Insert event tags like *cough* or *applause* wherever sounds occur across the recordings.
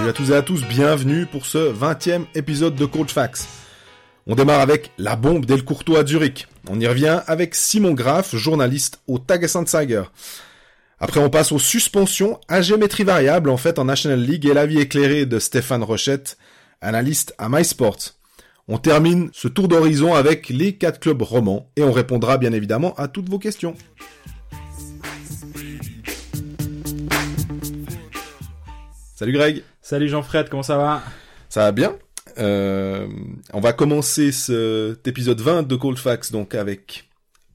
Salut à tous et à tous, bienvenue pour ce 20e épisode de Coach Fax. On démarre avec la bombe d'El Courtois à Zurich. On y revient avec Simon Graff, journaliste au Tagesanzeiger. Après, on passe aux suspensions à géométrie variable, en fait, en National League et la vie éclairée de Stéphane Rochette, analyste à MySports. On termine ce tour d'horizon avec les quatre clubs romans et on répondra bien évidemment à toutes vos questions. Salut Greg. Salut Jean-Fred, comment ça va? Ça va bien. Euh, on va commencer cet épisode 20 de Cold Facts donc avec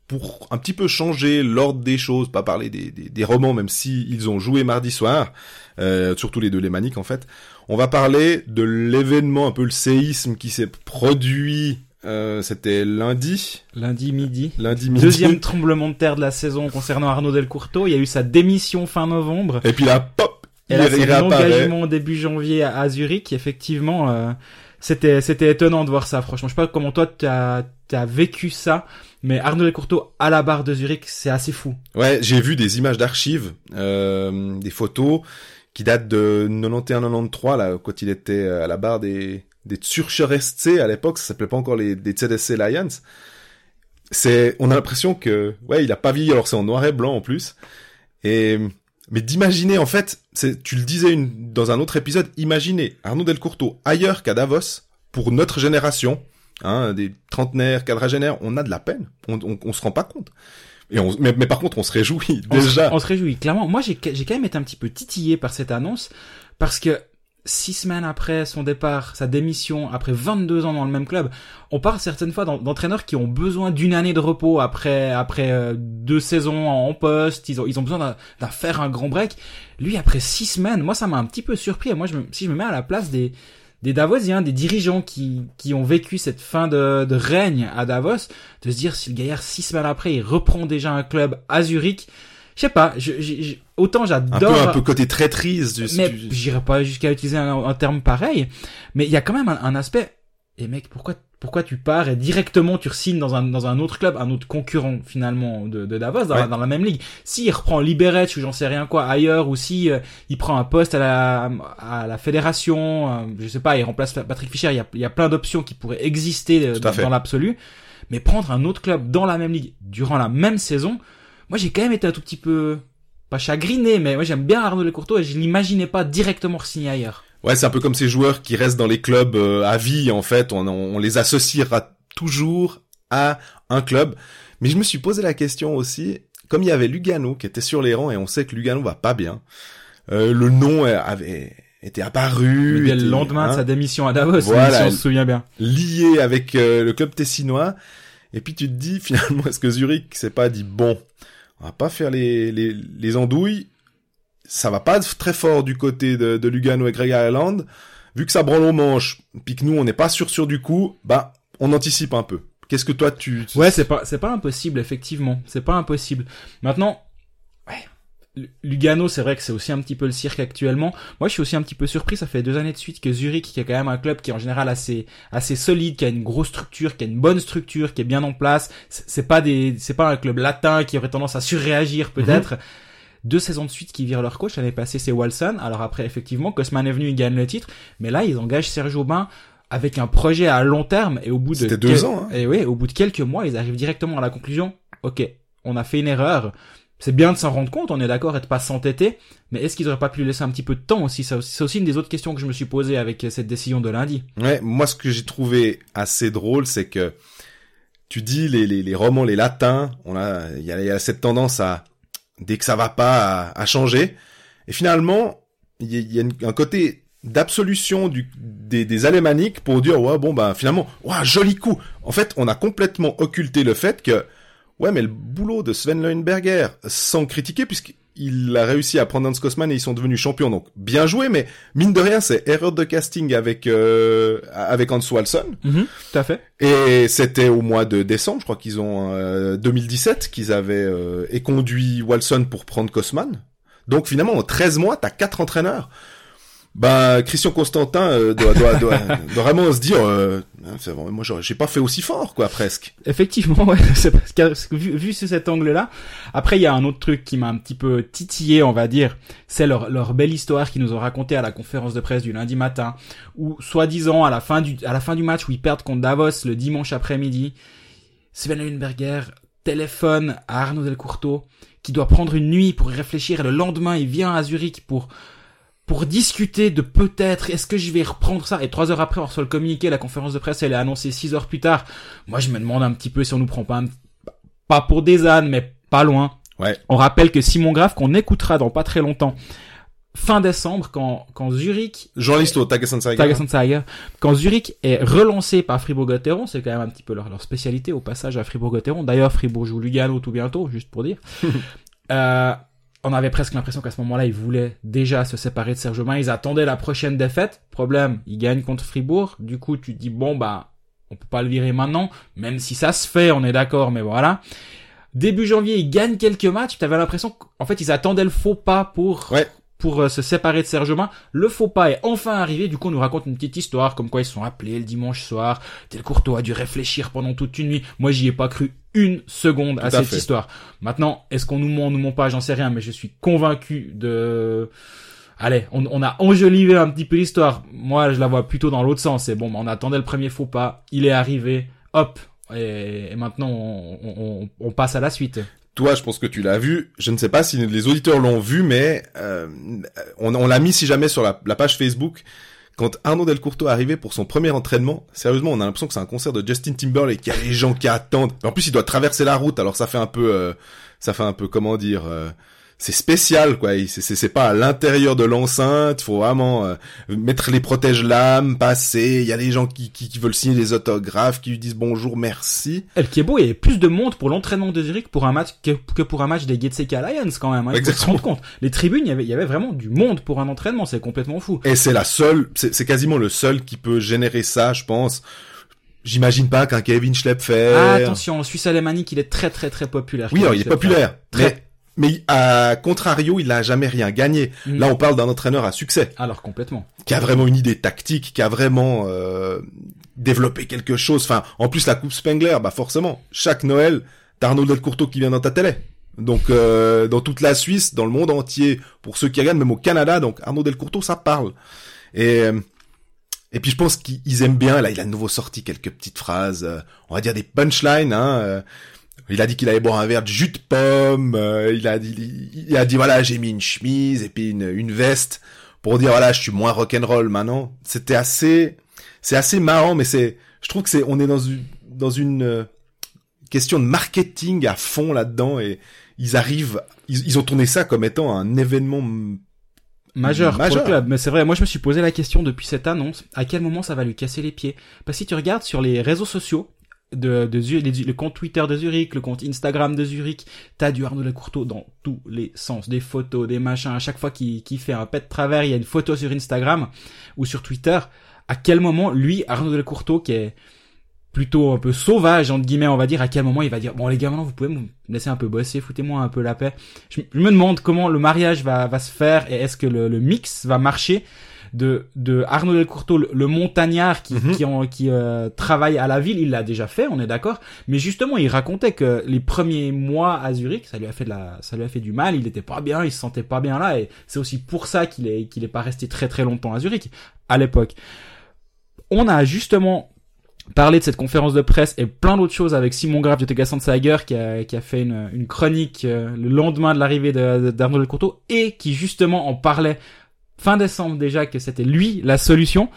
pour un petit peu changer l'ordre des choses, pas parler des, des, des romans même si ils ont joué mardi soir, euh, surtout les deux les maniques en fait. On va parler de l'événement, un peu le séisme qui s'est produit. Euh, C'était lundi. Lundi midi. Lundi midi. Deuxième tremblement de terre de la saison concernant Arnaud Delcourteau. Il y a eu sa démission fin novembre. Et puis là, pop, Et là, c'est l'engagement début janvier à, à Zurich. Effectivement, euh, c'était c'était étonnant de voir ça. Franchement, je sais pas comment toi tu as, vécu ça, mais Arnaud Delcourteau à la barre de Zurich, c'est assez fou. Ouais, j'ai vu des images d'archives, euh, des photos qui datent de 91-93 là quand il était à la barre des des Zürcher SC à l'époque, ça s'appelait pas encore les des ZSC Lions. C'est on a l'impression que ouais, il a pas vieilli alors c'est en noir et blanc en plus. Et mais d'imaginer en fait, tu le disais une, dans un autre épisode, imaginez Arnaud Delcourteau ailleurs qu'à Davos pour notre génération, hein, des trentenaires, quadragénaires, on a de la peine, on, on, on se rend pas compte. Et on, mais, mais par contre, on se réjouit *laughs* On se- déjà. On se, réjouit clairement. Moi, j'ai quand même été un petit peu titillé par cette annonce parce que six semaines après son départ, sa démission, après 22 ans dans le même club, on parle certaines fois d'en- d'entraîneurs qui ont besoin d'une année de repos après après euh, deux saisons en poste. Ils ont ils ont besoin d'un- faire un grand break. Lui, après six semaines, moi, ça m'a un petit peu surpris. Moi, je me, si je me mets à la place des des Davosiens, des dirigeants qui, qui ont vécu cette fin de, de règne à Davos, de se dire si le gaillard six semaines après il reprend déjà un club à Zurich, je sais pas, je, je- je- autant Un peu, j'adore, un peu côté traîtrise du, mais du- j'irai pas jusqu'à utiliser un, un terme pareil, mais il y a quand même un, un aspect, et mec, pourquoi pourquoi tu pars et directement tu signes dans un, dans un autre club, un autre concurrent finalement de, de Davos, dans, la, dans la même ligue? S'il reprend Liberec ou j'en sais rien quoi ailleurs, ou si euh, il prend un poste à la, à la fédération, euh, je sais pas, il remplace Patrick Fischer, il y a, il y a plein d'options qui pourraient exister euh, dans l'absolu, mais prendre un autre club dans la même ligue durant la même saison, moi j'ai quand même été un tout petit peu pas chagriné, mais moi j'aime bien Arnaud Lecourteau et je l'imaginais pas directement signer ailleurs. Ouais, c'est un peu comme ces joueurs qui restent dans les clubs euh, à vie, en fait. On, les associera toujours à un club. Mais je me suis posé la question aussi, comme il y avait Lugano qui était sur les rangs, et on sait que Lugano va pas bien, euh, le nom avait été apparu, Mais dès le était, lendemain de sa démission à Davos, Voilà. si on se souvient bien. lié avec euh, le club tessinois. Et puis tu te dis, *laughs* finalement, est-ce que Zurich s'est pas dit, bon, on va pas faire les, les, les andouilles, ça va pas très fort du côté de, de Lugano et Greg Ireland, vu que ça branle au manche, puis que nous on n'est pas sûr sûr du coup, bah on anticipe un peu. Qu'est-ce que toi tu... tu- Ouais, c'est pas c'est pas impossible effectivement, c'est pas impossible. Maintenant, ouais, Lugano, c'est vrai que c'est aussi un petit peu le cirque actuellement. Moi, je suis aussi un petit peu surpris. Ça fait deux années de suite que Zurich, qui est quand même un club qui est en général assez assez solide, qui a une grosse structure, qui a une bonne structure, qui est bien en place. C'est pas des c'est pas un club latin qui aurait tendance à surréagir peut-être. Deux saisons de suite qui virent leur coach. L'année passée, c'est Walson. Alors après, effectivement, Cosman est venu, il gagne le titre. Mais là, ils engagent Serge Aubin avec un projet à long terme et au bout de C'était deux quel- ans, hein. et oui, au bout de quelques mois, ils arrivent directement à la conclusion. Ok, on a fait une erreur. C'est bien de s'en rendre compte, on est d'accord, et de pas s'entêter. Mais est-ce qu'ils auraient pas pu laisser un petit peu de temps aussi? C'est aussi une des autres questions que je me suis posée avec cette décision de lundi. Ouais, moi ce que j'ai trouvé assez drôle, c'est que tu dis les, les, les romans, les latins, on a, il y a, cette tendance à, dès que ça va pas, à, changer. Et finalement, il y a, un côté d'absolution des, des alémaniques pour dire, ouais, bon, bah, finalement, ouais, joli coup. En fait, on a complètement occulté le fait que, ouais, mais le boulot de Sven Leuenberger, sans critiquer, puisqu'il a réussi à prendre Hans Kosman et ils sont devenus champions, donc bien joué, mais mine de rien, c'est erreur de casting avec, euh, avec Hans Walson. Tout à fait. Et c'était au mois de décembre, je crois qu'ils ont euh, 2017 qu'ils avaient euh, éconduit Walson pour prendre Kosman. Donc finalement en 13 mois, t'as quatre entraîneurs. Bah, Christian Constantin euh, doit, doit, doit, *laughs* vraiment se dire, euh, hein, moi j'ai pas fait aussi fort, quoi, presque. Effectivement, *laughs* ouais, parce que vu, vu sous cet angle-là. Après, il y a un autre truc qui m'a un petit peu titillé, on va dire. C'est leur, leur belle histoire qu'ils nous ont racontée à la conférence de presse du lundi matin, où, soi-disant, à la fin du, à la fin du match où ils perdent contre Davos le dimanche après-midi, Sven Lundberger téléphone à Arnaud Delcourteau, qui doit prendre une nuit pour y réfléchir, et le lendemain, il vient à Zurich pour, pour discuter de peut-être, est-ce que je vais reprendre ça? Et trois heures après, on reçoit le communiqué, la conférence de presse, elle est annoncée six heures plus tard. Moi, je me demande un petit peu si on nous prend pas un- pas pour des ânes, mais pas loin. Ouais. On rappelle que Simon Graff, qu'on écoutera dans pas très longtemps, fin décembre, quand, quand Zurich, Journaliste au. Tagessanzeiger, quand Zurich est relancé par Fribourg-Gotteron, c'est quand même un petit peu leur, leur spécialité au passage à Fribourg-Gotteron. D'ailleurs, Fribourg joue Lugano tout bientôt, juste pour dire. *laughs* euh, on avait presque l'impression qu'à ce moment-là, ils voulaient déjà se séparer de Serge Aubin. Ils attendaient la prochaine défaite. Problème, ils gagnent contre Fribourg. Du coup, tu te dis, bon, bah, on peut pas le virer maintenant, même si ça se fait, on est d'accord, mais voilà. Début janvier, ils gagnent quelques matchs. T'avais l'impression qu'en fait, ils attendaient le faux pas pour Ouais. pour euh, se séparer de Serge Aubin. Le faux pas est enfin arrivé. Du coup, on nous raconte une petite histoire comme quoi ils se sont appelés le dimanche soir. Tel Courtois a dû réfléchir pendant toute une nuit. Moi, j'y ai pas cru une seconde à Tout à cette fait. histoire. Maintenant, est-ce qu'on nous ment, on nous ment pas, j'en sais rien, mais je suis convaincu de. Allez, on, on a enjolivé un petit peu l'histoire. Moi, je la vois plutôt dans l'autre sens. C'est bon, bah, on attendait le premier faux pas, il est arrivé, hop, et, et maintenant on, on- on passe à la suite. Toi, je pense que tu l'as vu. Je ne sais pas si les auditeurs l'ont vu, mais euh, on, on l'a mis si jamais sur la, la page Facebook. Quand Arnaud Delcourteau arrivé pour son premier entraînement, sérieusement, on a l'impression que c'est un concert de Justin Timberlake. Il y a les gens qui attendent. En plus, il doit traverser la route, alors ça fait un peu, euh, ça fait un peu, comment dire, euh, c'est spécial, quoi. C'est c'est- c'est pas à l'intérieur de l'enceinte. Faut vraiment euh, mettre les protège-lames, passer. Il y a les gens qui, qui, qui veulent signer des autographes, qui lui disent bonjour, merci. Est beau, il y avait plus de monde pour l'entraînement de Zurich pour un match que, que pour un match des Getseke Lions quand même. Hein, il faut se rendre compte. Les tribunes, il y avait, il y avait vraiment du monde pour un entraînement. C'est complètement fou. Et c'est la seule, c'est c'est quasiment le seul qui peut générer ça, je pense. J'imagine pas qu'un Kevin Schlepfer. Ah, attention, en Suisse alémanique, il est très très très populaire. Oui, alors, il est populaire. Très. Mais, mais à contrario, il n'a jamais rien gagné. Mm. Là, on parle d'un entraîneur à succès, Alors complètement. qui a vraiment une idée tactique, qui a vraiment euh, développé quelque chose. Enfin, en plus, la Coupe Spengler, bah forcément, chaque Noël, t'as Arnaud Delcourteau qui vient dans ta télé. Donc, euh, dans toute la Suisse, dans le monde entier, pour ceux qui regardent, même au Canada, donc Arnaud Delcourteau, ça parle. Et euh, et puis je pense qu'ils aiment bien. Là, il a de nouveau sorti quelques petites phrases, euh, on va dire des punchlines. Hein, il a dit qu'il allait boire un verre de jus de pomme. euh, il a dit, il, il a dit voilà, j'ai mis une chemise et puis une, une veste pour dire voilà, je suis moins rock'n'roll maintenant. C'était assez, c'est assez marrant, mais c'est, je trouve que c'est, on est dans une, dans une euh, question de marketing à fond là-dedans et ils arrivent, ils, ils ont tourné ça comme étant un événement Majeur, Majeur. pour le club. Mais c'est vrai, moi je me suis posé la question depuis cette annonce, à quel moment ça va lui casser les pieds? Parce que si tu regardes sur les réseaux sociaux, de, de Zurich, le compte Twitter de Zurich, le compte Instagram de Zurich, t'as du Arnaud Lecourteau dans tous les sens, des photos, des machins. À chaque fois qu'il fait un pet de travers, il y a une photo sur Instagram ou sur Twitter. À quel moment, lui, Arnaud Lecourteau, qui est plutôt un peu sauvage, entre guillemets, on va dire, à quel moment il va dire, bon les gars, maintenant vous pouvez me laisser un peu bosser, foutez-moi un peu la paix. Je, je me demande comment le mariage va, va se faire et est-ce que le, le mix va marcher de, de Arnaud Delcourteau, le, le montagnard qui, Mhm. qui, en- qui euh, travaille à la ville, il l'a déjà fait, on est d'accord. Mais justement, il racontait que les premiers mois à Zurich, ça lui a fait de la, ça lui a fait du mal. Il était pas bien, il se sentait pas bien là, et c'est aussi pour ça qu'il est, qu'il est pas resté très très longtemps à Zurich à l'époque. On a justement parlé de cette conférence de presse et plein d'autres choses avec Simon Graf de Tegassan Sager qui a, qui a fait une, une chronique euh, le lendemain de l'arrivée de- de- d'Arnaud Delcourteau et qui justement en parlait fin décembre déjà que c'était lui la solution.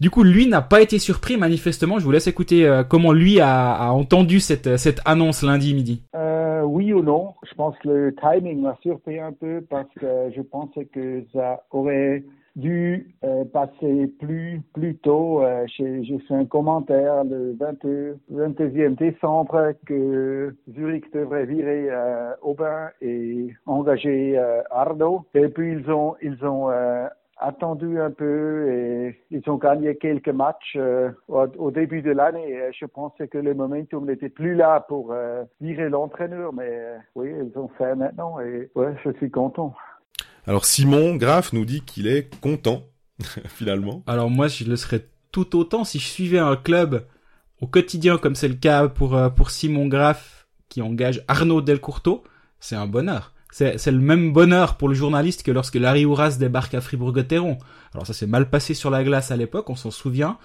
Du coup, lui n'a pas été surpris manifestement. Je vous laisse écouter euh, comment lui a, a entendu cette, cette annonce lundi midi. Euh, oui ou non? Je pense que le timing m'a surpris un peu parce que je pensais que ça aurait dû euh, passer plus plus tôt. Euh, J'ai fait un commentaire le 22, 22e décembre que Zurich devrait virer euh, Aubin et engager euh, Ardo. Et puis ils ont ils ont euh, attendu un peu et ils ont gagné quelques matchs euh, au, au début de l'année. Je pensais que le momentum n'était plus là pour euh, virer l'entraîneur, mais euh, oui, ils ont fait maintenant et ouais, je suis content. Alors Simon Graff nous dit qu'il est content *laughs* finalement. Alors moi, je le serais tout autant si je suivais un club au quotidien, comme c'est le cas pour euh, pour Simon Graff qui engage Arnaud Delcourteau. C'est un bonheur. C'est le même bonheur pour le journaliste que lorsque Larry Ouras débarque à Fribourg-Gotteron. Alors ça s'est mal passé sur la glace à l'époque, on s'en souvient.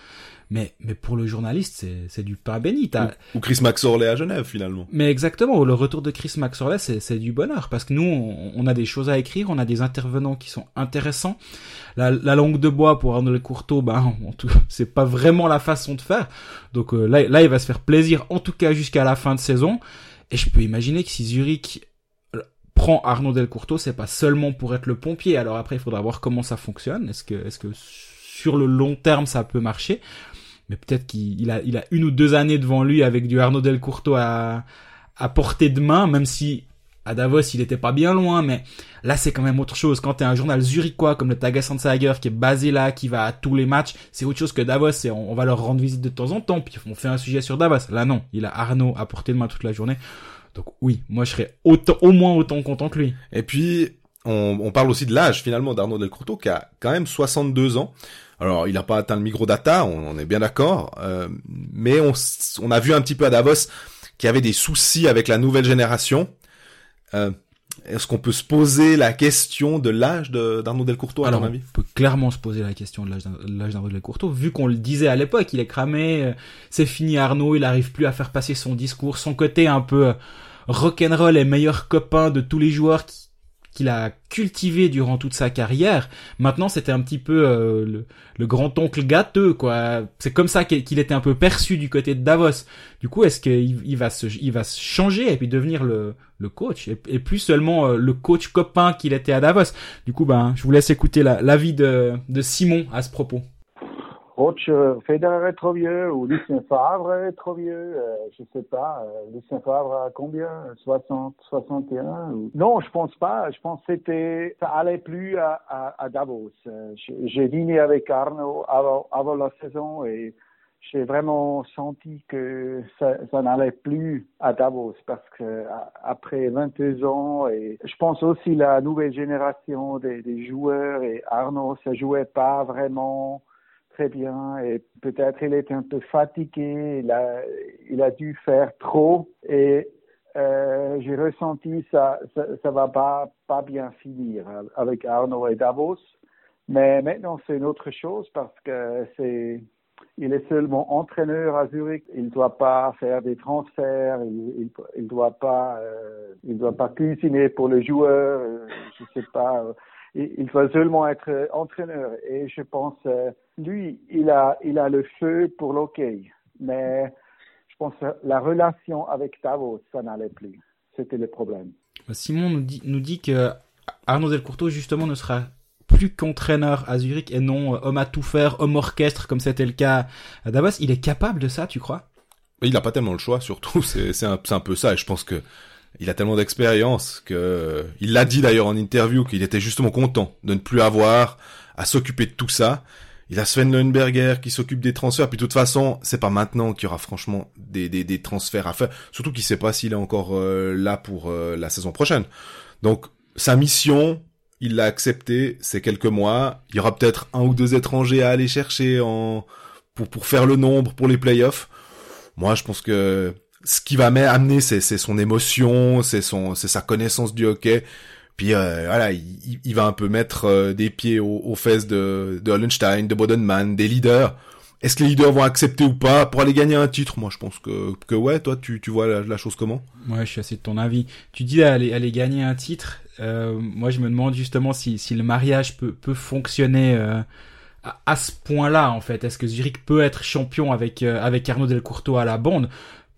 Mais, mais pour le journaliste, c'est, c'est du pain béni. Ou, ou Chris Maxorley à Genève, finalement. Mais exactement, le retour de Chris Maxorley, c'est, c'est du bonheur. Parce que nous, on, on, a des choses à écrire, on a des intervenants qui sont intéressants. La, la langue de bois pour Arnaud Courteau, ben, *laughs* c'est pas vraiment la façon de faire. Donc euh, là, là, il va se faire plaisir, en tout cas jusqu'à la fin de saison. Et je peux imaginer que si Zurich euh, prend Arnaud Delcourteau, c'est pas seulement pour être le pompier. Alors après, il faudra voir comment ça fonctionne. Est-ce que, est-ce que sur le long terme, ça peut marcher? Mais peut-être qu'il a, il a une ou deux années devant lui avec du Arnaud Delcourteau à, à portée de main, même si à Davos il était pas bien loin, mais là c'est quand même autre chose. Quand t'es un journal zurichois comme le Tagessanzeiger qui est basé là, qui va à tous les matchs, c'est autre chose que Davos. Et on, va leur rendre visite de temps en temps, puis on fait un sujet sur Davos. Là non, il a Arnaud à portée de main toute la journée. Donc oui, moi je serais autant, au moins autant content que lui. Et puis on, parle aussi de l'âge finalement d'Arnaud Delcourteau qui a quand même 62 ans. Alors, il n'a pas atteint le microdata, on, on est bien d'accord, euh, mais on, on, a vu un petit peu à Davos qu'il y avait des soucis avec la nouvelle génération. Euh, Est-ce qu'on peut se poser la question de l'âge d'Arnaud Delcourteau, à Alors, ton avis? On peut clairement se poser la question de l'âge d'Arnaud Delcourteau, vu qu'on le disait à l'époque, il est cramé, euh, c'est fini Arnaud, il arrive plus à faire passer son discours, son côté un peu euh, rock'n'roll et meilleur copain de tous les joueurs qui qu'il a cultivé durant toute sa carrière. Maintenant, c'était un petit peu euh, le, le grand-oncle gâteux, quoi. C'est comme ça qu'il était un peu perçu du côté de Davos. Du coup, est-ce qu'il il va se, il va se changer et puis devenir le, coach et, plus seulement euh, le coach copain qu'il était à Davos? Du coup, ben, je vous laisse écouter l'avis la de, de Simon à ce propos. Coach Federer est trop vieux ou Lucien Favre est trop vieux, euh, je sais pas. Euh, Lucien Favre a combien 60, 61 ou... Non, je pense pas. Je pense que c'était ça allait plus à, Davos. Euh, j'ai dîné avec Arnaud avant, la saison et j'ai vraiment senti que ça, n'allait plus à Davos parce que après 22 ans et je pense aussi la nouvelle génération des, des joueurs et Arnaud ça jouait pas vraiment très bien et peut-être il était un peu fatigué, il a, il a dû faire trop et euh, j'ai ressenti ça, ça, ça va pas, pas bien finir avec Arnaud et Davos. Mais maintenant c'est une autre chose parce que c'est, il est seulement entraîneur à Zurich. Il doit pas faire des transferts. Il, il, il doit pas, euh, il doit pas cuisiner pour le joueur. Euh, je sais pas. Euh, il doit seulement être entraîneur. Et je pense, euh, lui, il a, il a le feu pour l'hockey. Mais je pense que la relation avec Davos, ça n'allait plus. C'était le problème. Simon nous dit, nous dit que Arnaud Delcourteau, justement, ne sera plus qu'entraîneur à Zurich et non homme à tout faire, homme orchestre, comme c'était le cas à Davos. Il est capable de ça, tu crois? Il n'a pas tellement le choix, surtout. *laughs* C'est un, un peu ça. Et je pense que il a tellement d'expérience que il l'a dit d'ailleurs en interview qu'il était justement content de ne plus avoir à s'occuper de tout ça. Il a Sven Leuenberger qui s'occupe des transferts. Puis de toute façon, c'est pas maintenant qu'il y aura franchement des, des, des transferts à faire. Surtout qu'il sait pas s'il est encore euh, là pour euh, la saison prochaine. Donc sa mission, il l'a accepté. C'est quelques mois. Il y aura peut-être un ou deux étrangers à aller chercher en pour pour faire le nombre pour les playoffs. Moi, je pense que ce qui va amener, c'est son émotion, c'est son, c'est sa connaissance du hockey. Puis euh, voilà, il, il, va un peu mettre euh, des pieds aux, aux, fesses de, de Hollenstein, de Bodenman, des leaders. Est-ce que les leaders vont accepter ou pas pour aller gagner un titre? Moi, je pense que, que ouais. Toi, tu, tu vois la, la chose comment? Ouais, je suis assez de ton avis. Tu dis aller, aller gagner un titre. Euh, moi, je me demande justement si, si le mariage peut, peut fonctionner euh, à, à, ce point-là, en fait. Est-ce que Zurich peut être champion avec, euh, avec Arnaud Delcourteau à la bande?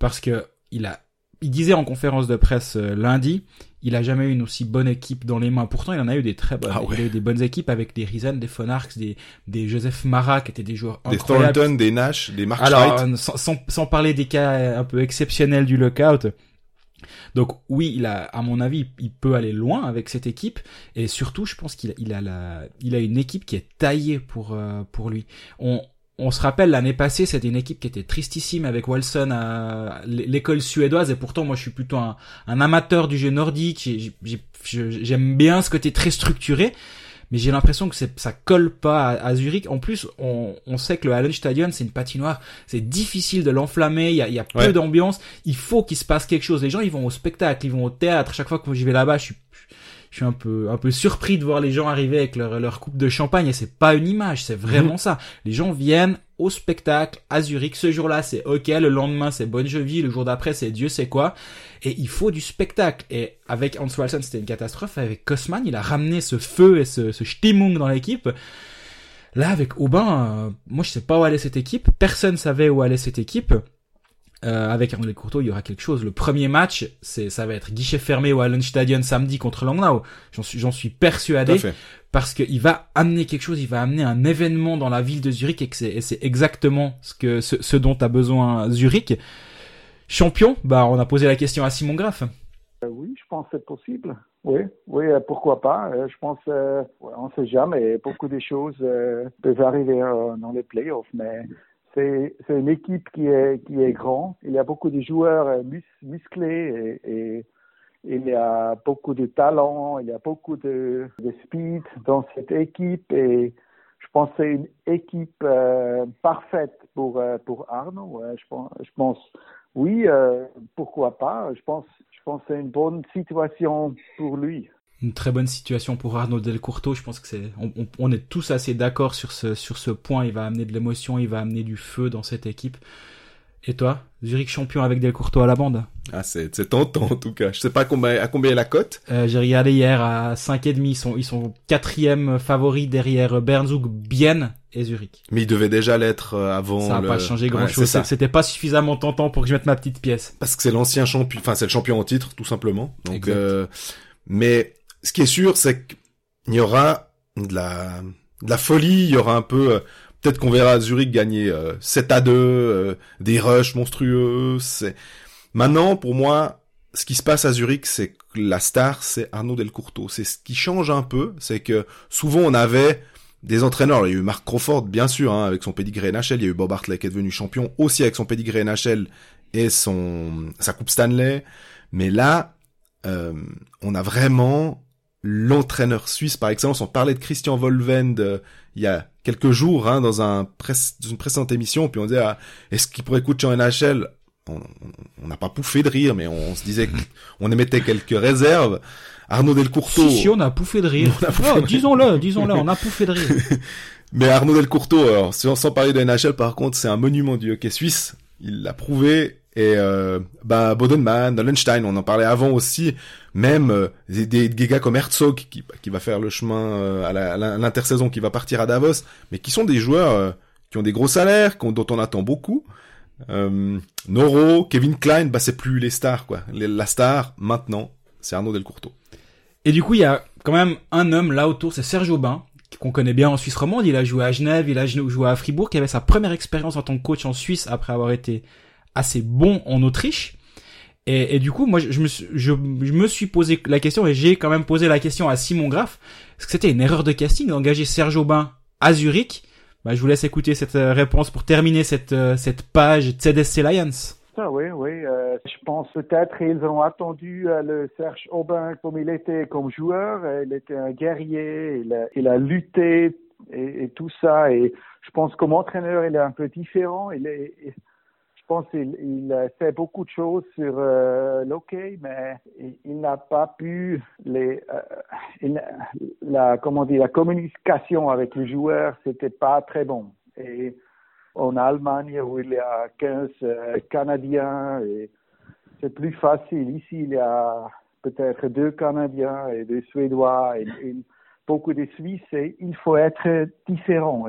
Parce que il a, il disait en conférence de presse euh, lundi, il a jamais eu une aussi bonne équipe dans les mains. Pourtant, il en a eu des très bonnes. Ah ouais. Il a eu des bonnes équipes avec des Risen, des Fonarks, des, des Joseph Marat qui étaient des joueurs des incroyables. Des Thornton, des Nash, des Mark Alors, sans, sans, sans, parler des cas un peu exceptionnels du lockout. Donc oui, il a, à mon avis, il peut aller loin avec cette équipe et surtout, je pense qu'il il a la, il a une équipe qui est taillée pour euh, pour lui. On on se rappelle l'année passée, c'était une équipe qui était tristissime avec Wilson à l'école suédoise et pourtant moi je suis plutôt un, un amateur du jeu nordique. J'aime bien ce côté très structuré, mais j'ai l'impression que ça colle pas à, Zurich. En plus, on, on sait que le Hallenstadion, c'est une patinoire, c'est difficile de l'enflammer, il y a, y a peu d'ambiance, il faut qu'il se passe quelque chose. Les gens, ils vont au spectacle, ils vont au théâtre. Chaque fois que j'y vais là-bas, je suis je suis un peu un peu surpris de voir les gens arriver avec leur, leur coupe de champagne et c'est pas une image, c'est vraiment mhm. ça. Les gens viennent au spectacle à Zurich ce jour-là, c'est OK, le lendemain c'est Bonne Jovi, le jour d'après c'est Dieu sait quoi et il faut du spectacle et avec Hans Walson, c'était une catastrophe avec Kosman, il a ramené ce feu et ce, ce stimmung dans l'équipe. Là avec Aubin, euh, moi je sais pas où allait cette équipe, personne savait où allait cette équipe. Euh, avec Arnaud Courteau, il y aura quelque chose. Le premier match, c'est ça va être guichet fermé au Stadion samedi contre Langnau. J'en suis j'en suis persuadé parce qu'il va amener quelque chose, il va amener un événement dans la ville de Zurich et que c'est c'est exactement ce que ce, ce dont a besoin Zurich. Champion, bah on a posé la question à Simon Graff. Euh, oui, je pense que c'est possible. Oui, oui, euh, pourquoi pas. je pense, on sait jamais. Beaucoup de choses peuvent arriver dans les playoffs, mais c'est une équipe qui est, qui est grande. Il y a beaucoup de joueurs euh, musclés et, et, il y a beaucoup de talent, il y a beaucoup de, de speed dans cette équipe et je pense que c'est une équipe euh, parfaite pour, euh, pour Arnaud. je, pense, je pense, oui, pourquoi pas. Je pense, je pense que c'est une bonne situation pour lui une très bonne situation pour Arnaud Delcourteau. Je pense que c'est, on, est tous assez d'accord sur ce, sur ce point. Il va amener de l'émotion, il va amener du feu dans cette équipe. Et toi, Zurich champion avec Delcourteau à la bande? Ah, c'est, c'est tentant en tout cas. Je sais pas combien, à combien est la cote. Euh, j'ai regardé hier à 5,5. Ils sont, ils sont quatrième favori derrière Bernzug, Bienne et Zurich. Mais ils devaient déjà l'être euh, avant. Ça n'a pas changé grand chose. C'était pas suffisamment tentant pour que je mette ma petite pièce. Parce que c'est l'ancien champion, enfin c'est le champion en titre tout simplement. Donc, euh, mais ce qui est sûr, c'est qu'il y aura de la, de la folie, il y aura un peu, euh, peut-être qu'on verra Zurich gagner 7 euh, à 2, euh, des rushs monstrueux. Maintenant pour moi, ce qui se passe à Zurich, c'est que la star, c'est Arnaud Delcourteau. C'est ce qui change un peu, c'est que souvent on avait des entraîneurs. Il y a eu Marc Crawford, bien sûr, hein, avec son pedigree NHL. Il y a eu Bob Hartley qui est devenu champion aussi avec son pedigree NHL et son sa coupe Stanley. Mais là, on a vraiment l'entraîneur suisse par excellence. On parlait de Christian Volvend euh, il y a quelques jours hein, dans, un une précédente émission, puis on disait ah, est-ce qu'il pourrait coacher en NHL On n'a pas pouffé de rire, mais on, se disait *laughs* qu'on émettait quelques réserves. Arnaud Delcourteau. Si, si, on a pouffé de rire. *laughs* Oh, disons-le, disons-le, on a pouffé de rire. *laughs* mais Arnaud Delcourteau, alors sans, sans parler de NHL, par contre, c'est un monument du hockey suisse. Il l'a prouvé et euh, bah Bodenman, Dollenstein, on en parlait avant aussi, même euh, des, des, gars comme Herzog qui, qui va faire le chemin euh, à l'intersaison, qui va partir à Davos, mais qui sont des joueurs euh, qui ont des gros salaires, dont on attend beaucoup. Noro, Kevin Klein, bah c'est plus les stars quoi. la star maintenant, c'est Arnaud Delcourteau. Et du coup, il y a quand même un homme là autour, c'est Serge Aubin, qu'on connaît bien en Suisse romande. Il a joué à Genève, il a joué à Fribourg, qui avait sa première expérience en tant que coach en Suisse après avoir été assez bon en Autriche. Et, et du coup, moi, je me, suis, je, me suis posé la question et j'ai quand même posé la question à Simon Graff. Est-ce que c'était une erreur de casting d'engager Serge Aubin à Zurich bah, Je vous laisse écouter cette euh, réponse pour terminer cette, euh, cette page ZSC Lions. Ah oui, oui. Euh, je pense peut-être qu'ils ont attendu le Serge Aubin comme il était comme joueur. Il était un guerrier, il a, il a lutté et, et, tout ça. Et je pense comme entraîneur, il est un peu différent. Il est, pense qu'il il fait beaucoup de choses sur euh, l'hockey, mais il, n'a pas pu euh, la, comment dire, la communication avec les joueurs, c'était pas très bon. Et en Allemagne, où il y a 15 euh, Canadiens, c'est plus facile. Ici, il y a peut-être deux Canadiens et deux Suédois et, beaucoup de Suisses, il faut être différent.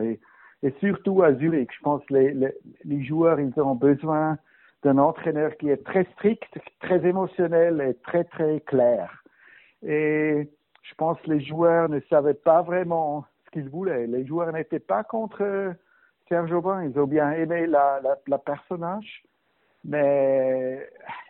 Et surtout à Zurich. Je pense que les, les, les joueurs, ils ont besoin d'un entraîneur qui est très strict, très émotionnel et très, très clair. Et je pense que les joueurs ne savaient pas vraiment ce qu'ils voulaient. Les joueurs n'étaient pas contre Serge Aubin. Ils ont bien aimé la, la, la personnage, mais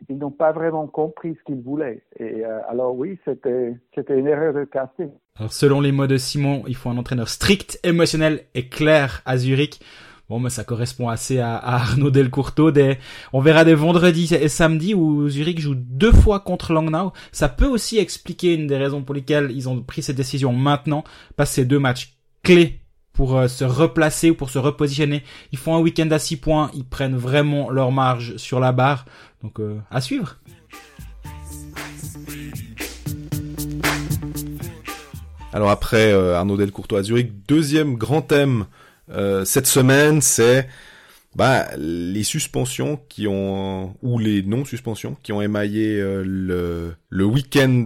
ils n'ont pas vraiment compris ce qu'ils voulaient. Et euh, alors oui, c'était c'était une erreur de casting. Alors selon les mots de Simon, il faut un entraîneur strict, émotionnel et clair à Zurich. Bon, mais ça correspond assez à, Arnaud Delcourteau. Des... On verra des vendredis et samedis où Zurich joue deux fois contre Langnau. Ça peut aussi expliquer une des raisons pour lesquelles ils ont pris cette décision maintenant, parce c'est deux matchs clés pour euh, se replacer ou pour se repositionner. Ils font un week-end à 6 points, ils prennent vraiment leur marge sur la barre. Donc euh, à suivre. Alors après euh, Arnaud Delcourtois à Zurich, deuxième grand thème cette semaine, c'est bah, les suspensions qui ont ou les non suspensions qui ont émaillé le, le week-end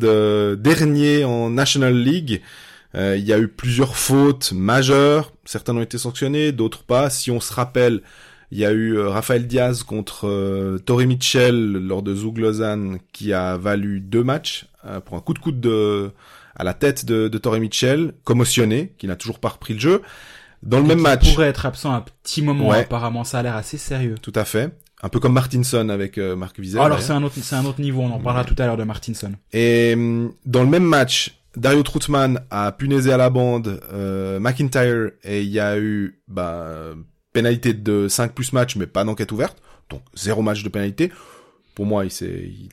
dernier en National League. Euh, il y a eu plusieurs fautes majeures, certaines ont été sanctionnées, d'autres pas. Si on se rappelle, il y a eu euh, Raphaël Diaz contre euh, Tori Mitchell lors de Zug Lausanne qui a valu deux matchs pour un coup de coude de, à la tête de, de Tori Mitchell, commotionné, qui n'a toujours pas repris le jeu. Dans le même match. pourrait être absent un petit moment, apparemment, ça a l'air assez sérieux. Tout à fait. Un peu comme Martinson avec Marc Vizet. alors c'est un autre, c'est un autre niveau, on en parlera tout à l'heure de Martinson. Et hum, dans le même match, Dario Trutman a punaisé à la bande euh, McIntyre et il y a eu bah, pénalité de 5 plus match mais pas d'enquête ouverte. Donc zéro match de pénalité. Pour moi, il, il,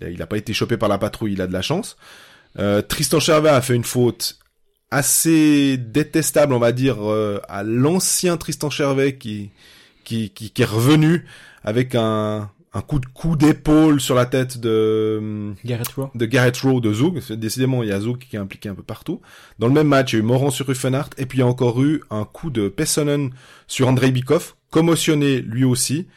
il, a, il, a, pas été chopé par la patrouille, il a de la chance. Euh, Tristan Chervet a fait une faute assez détestable, on va dire, euh, à l'ancien Tristan Chervet qui, qui, qui, est revenu avec un, un coup de coup d'épaule sur la tête de Garrett Rowe de Garrett Rowe de Zug. Décidément, il y a Zug qui est impliqué un peu partout. Dans le même match, il y a eu Moran sur Ruffenhardt et puis il y a encore eu un coup de Pessonen sur Andrei Bikov, commotionné lui aussi.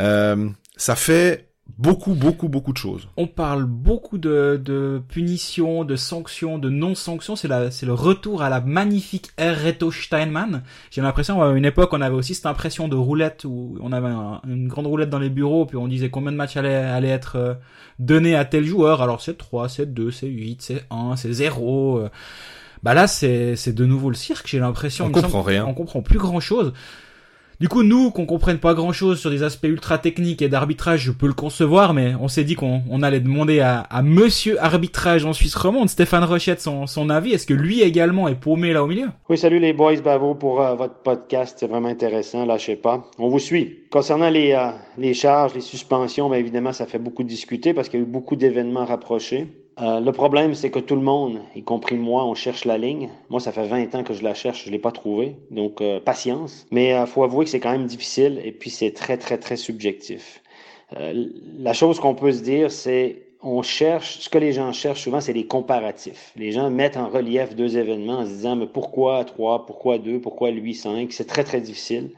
Euh, ça fait beaucoup, beaucoup, beaucoup de choses. On parle beaucoup de, de punitions, de sanctions, de non-sanctions. C'est la, c'est le retour à la magnifique ère Reto Steinman. J'ai l'impression, à une époque, on avait aussi cette impression de roulette où on avait une grande roulette dans les bureaux, puis on disait combien de matchs allaient, allaient être euh, donnés à tel joueur. Alors c'est 3, c'est 2, c'est 8, c'est 1, c'est 0. Euh. Bah là, c'est, c'est de nouveau le cirque, j'ai l'impression. On comprend rien. On comprend plus grand chose. Du coup, nous, qu'on comprenne pas grand chose sur des aspects ultra techniques et d'arbitrage, je peux le concevoir, mais on s'est dit qu'on allait demander à, monsieur arbitrage en Suisse romande, Stéphane Rochette, son, avis. Est-ce que lui également est paumé là au milieu? Oui, salut les boys, bravo pour euh, votre podcast. C'est vraiment intéressant, lâchez pas. On vous suit. Concernant les, euh, les charges, les suspensions, bien évidemment, ça fait beaucoup discuter parce qu'il y a eu beaucoup d'événements rapprochés. Euh, le problème, c'est que tout le monde, y compris moi, on cherche la ligne. Moi, ça fait 20 ans que je la cherche, je l'ai pas trouvée. Donc, euh, patience. Mais il euh, faut avouer que c'est quand même difficile et puis c'est très, très, très subjectif. la chose qu'on peut se dire, c'est on cherche, ce que les gens cherchent souvent, c'est les comparatifs. Les gens mettent en relief deux événements en se disant, mais pourquoi trois, pourquoi deux, pourquoi lui cinq? C'est très, très difficile.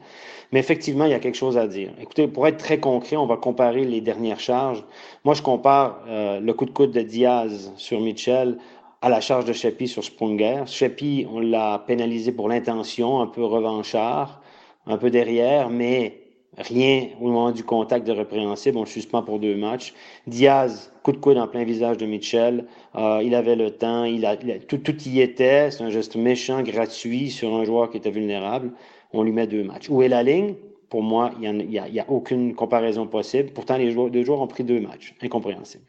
Mais effectivement, il y a quelque chose à dire. Écoutez, pour être très concret, on va comparer les dernières charges. Moi, je compare euh, le coup de coude de Diaz sur Mitchell à la charge de Sheppy sur Sprunger. Sheppy, on l'a pénalisé pour l'intention, un peu revanchard, un peu derrière, mais rien au moment du contact de répréhensible. On le suspend pour deux matchs. Diaz, coup de coude en plein visage de Mitchell. Euh, il avait le temps, il a, tout, tout y était. C'est un geste méchant, gratuit sur un joueur qui était vulnérable on lui met deux matchs. Où est la ligne? Pour moi, il n'y a, a, aucune comparaison possible. Pourtant, les deux joueurs ont pris deux matchs. Incompréhensible.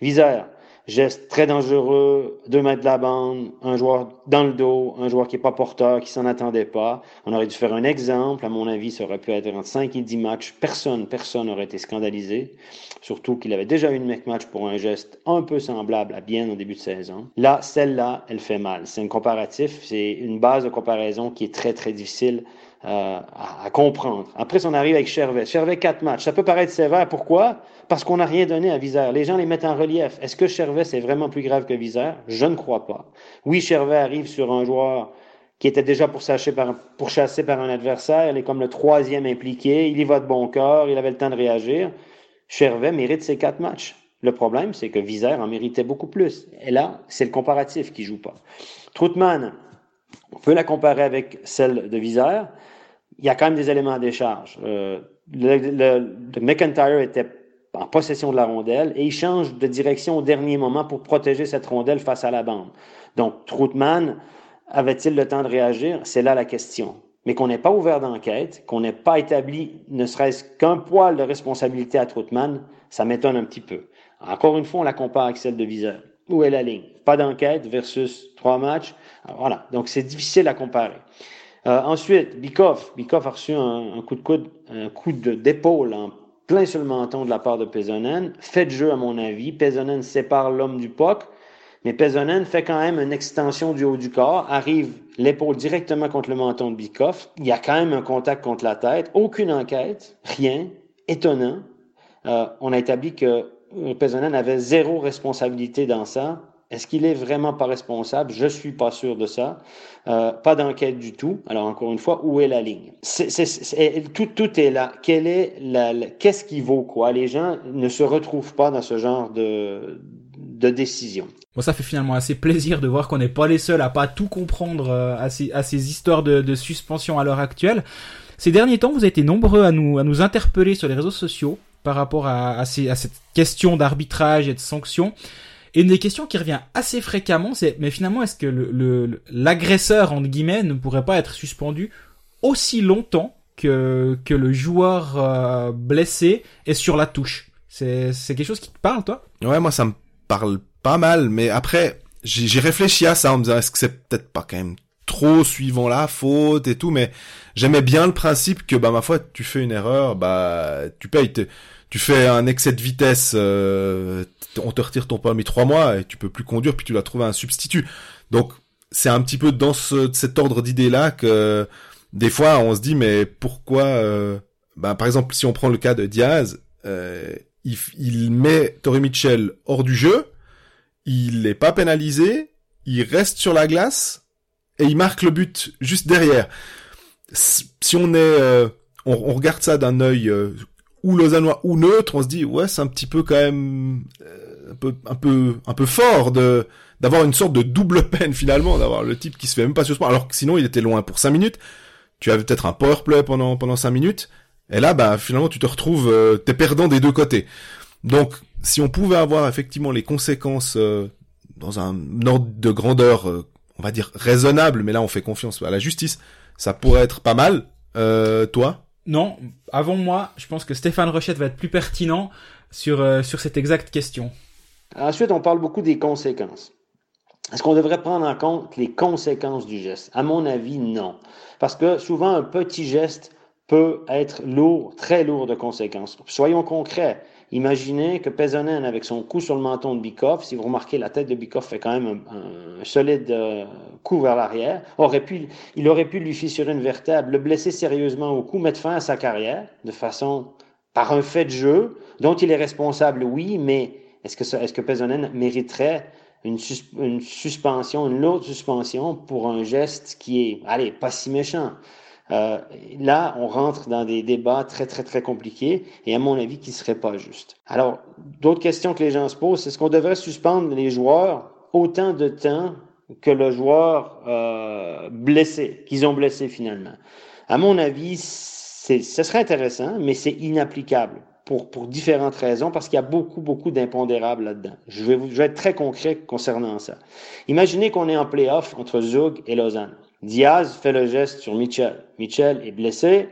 Viseur, geste très dangereux, deux mètres de la bande, un joueur dans le dos, un joueur qui n'est pas porteur, qui s'en attendait pas. On aurait dû faire un exemple. À mon avis, ça aurait pu être entre 5 et 10 matchs. Personne, personne n'aurait été scandalisé. Surtout qu'il avait déjà eu une match pour un geste un peu semblable à bien au début de saison. Là, celle-là, elle fait mal. C'est un comparatif. C'est une base de comparaison qui est très, très difficile euh, à, comprendre. Après, on arrive avec Chervet, Chervet, quatre matchs. Ça peut paraître sévère. Pourquoi? Parce qu'on n'a rien donné à Viseur. Les gens les mettent en relief. Est-ce que Chervet, c'est vraiment plus grave que Viseur? Je ne crois pas. Oui, Chervet arrive sur un joueur qui était déjà pour par, pour chasser par un adversaire. Il est comme le troisième impliqué. Il y va de bon cœur. Il avait le temps de réagir. Chervet mérite ses quatre matchs. Le problème, c'est que Viseur en méritait beaucoup plus. Et là, c'est le comparatif qui joue pas. Troutman, on peut la comparer avec celle de Viseur il y a quand même des éléments à décharge. Euh, le, McIntyre était en possession de la rondelle et il change de direction au dernier moment pour protéger cette rondelle face à la bande. Donc, Troutman avait-il le temps de réagir? C'est là la question. Mais qu'on n'ait pas ouvert d'enquête, qu'on n'ait pas établi ne serait-ce qu'un poil de responsabilité à Troutman, ça m'étonne un petit peu. Encore une fois, on la compare avec celle de Viseur. Où est la ligne? Pas d'enquête versus trois matchs. voilà. Donc, c'est difficile à comparer. Euh, ensuite, Bikoff. Bikoff a reçu un, coup de coude, un coup d'épaule en plein sur le menton de la part de Pesonen. Fait de jeu, à mon avis. Pesonen sépare l'homme du puck. Mais Pesonen fait quand même une extension du haut du corps, arrive l'épaule directement contre le menton de Bikoff. Il y a quand même un contact contre la tête. Aucune enquête, rien. Étonnant. Euh, on a établi que Pesonen avait zéro responsabilité dans ça. Est-ce qu'il est vraiment pas responsable? Je suis pas sûr de ça. Euh, pas d'enquête du tout. Alors encore une fois, où est la ligne? Tout, tout est là. Quelle est la, qu'est-ce qui vaut quoi? Les gens ne se retrouvent pas dans ce genre de de décision. Bon, ça fait finalement assez plaisir de voir qu'on n'est pas les seuls à pas tout comprendre euh, à, ces, à ces histoires de, de suspension à l'heure actuelle. Ces derniers temps, vous avez été nombreux à nous à nous interpeller sur les réseaux sociaux par rapport à, à, ces, à cette question d'arbitrage et de sanctions. Et une des questions qui revient assez fréquemment, c'est mais finalement est-ce que le l'agresseur entre guillemets ne pourrait pas être suspendu aussi longtemps que le joueur euh, blessé est sur la touche? C'est c'est quelque chose qui te parle toi? Ouais, moi ça me parle pas mal, mais après j'ai réfléchi à ça en me disant est-ce que c'est peut-être pas quand même trop suivant la faute et tout, mais j'aimais bien le principe que bah ma foi tu fais une erreur, bah tu payes tu fais un excès de vitesse, euh, on te retire ton permis trois mois et tu peux plus conduire, puis tu dois trouver un substitut. Donc c'est un petit peu dans ce, cet ordre d'idée là que des fois on se dit mais pourquoi euh, bah, par exemple si on prend le cas de Diaz, euh, il, il met Tori Mitchell hors du jeu, il n'est pas pénalisé, il reste sur la glace et il marque le but juste derrière. Si on est, euh, on, on, regarde ça d'un œil euh, ou lausannois ou neutre, on se dit ouais c'est un petit peu quand même euh, un peu un peu un peu fort de d'avoir une sorte de double *laughs* peine finalement d'avoir le type qui se fait même pas point alors que sinon il était loin pour cinq minutes. Tu avais peut-être un power play pendant pendant cinq minutes et là bah finalement tu te retrouves euh, t'es perdant des deux côtés. Donc si on pouvait avoir effectivement les conséquences euh, dans un ordre de grandeur euh, on va dire raisonnable mais là on fait confiance à la justice, ça pourrait être pas mal. toi? Non, avant moi, je pense que Stéphane Rochette va être plus pertinent sur, euh, sur cette exacte question. Ensuite, on parle beaucoup des conséquences. Est-ce qu'on devrait prendre en compte les conséquences du geste? À mon avis, non. Parce que souvent, un petit geste peut être lourd, très lourd de conséquences. Soyons concrets. Imaginez que Pesonen, avec son coup sur le menton de Bikoff, si vous remarquez, la tête de Bikoff fait quand même un, solide euh, coup vers l'arrière, aurait pu, il aurait pu lui fissurer une vertèbre, le blesser sérieusement au cou, mettre fin à sa carrière, de façon, par un fait de jeu, dont il est responsable, oui, mais est-ce que, est-ce que Pesonen mériterait une, une suspension, une lourde suspension pour un geste qui est, allez, pas si méchant? Euh, là, on rentre dans des débats très, très, très compliqués et à mon avis qui ne seraient pas justes. Alors, d'autres questions que les gens se posent, c'est est-ce qu'on devrait suspendre les joueurs autant de temps que le joueur euh, blessé, qu'ils ont blessé finalement? À mon avis, ce serait intéressant, mais c'est inapplicable pour, pour différentes raisons, parce qu'il y a beaucoup, beaucoup d'impondérables là-dedans. Je vais, je vais être très concret concernant ça. Imaginez qu'on est en playoff entre Zug et Lausanne. Diaz fait le geste sur Mitchell. Mitchell est blessé,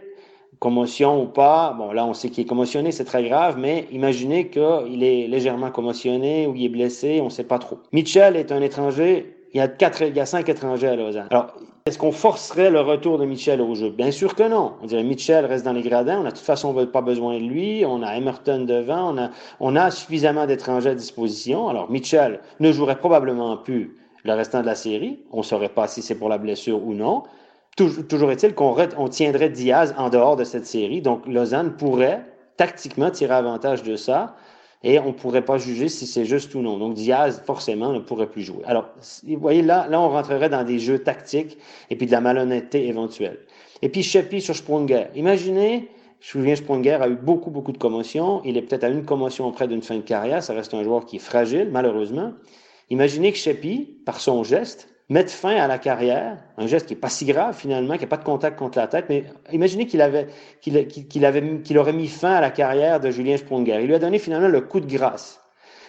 commotion ou pas. Bon, là, on sait qu'il est commotionné, c'est très grave, mais imaginez qu'il est légèrement commotionné ou il est blessé, on ne sait pas trop. Mitchell est un étranger. Il y a quatre, il y a cinq étrangers à Lausanne. Alors, est-ce qu'on forcerait le retour de Mitchell au jeu? Bien sûr que non. On dirait Mitchell reste dans les gradins. On a de toute façon pas besoin de lui. On a Emerton devant. On a, on a suffisamment d'étrangers à disposition. Alors, Mitchell ne jouerait probablement plus le restant de la série. On ne saurait pas si c'est pour la blessure ou non. Toujours, est-il qu'on on tiendrait Diaz en dehors de cette série. Donc, Lausanne pourrait tactiquement tirer avantage de ça et on ne pourrait pas juger si c'est juste ou non. Donc, Diaz, forcément, ne pourrait plus jouer. Alors, vous voyez, là, là, on rentrerait dans des jeux tactiques et puis de la malhonnêteté éventuelle. Et puis, Sheppy sur Sprunger. Imaginez, je me souviens, Sprunger a eu beaucoup, beaucoup de commotions. Il est peut-être à une commotion près d'une fin de carrière. Ça reste un joueur qui est fragile, malheureusement. Imaginez que Sheppy, par son geste, mette fin à la carrière, un geste qui est pas si grave finalement, qui n'a pas de contact contre la tête, mais imaginez qu'il avait, qu'il, avait, qu'il aurait mis fin à la carrière de Julien Sprunger. Il lui a donné finalement le coup de grâce.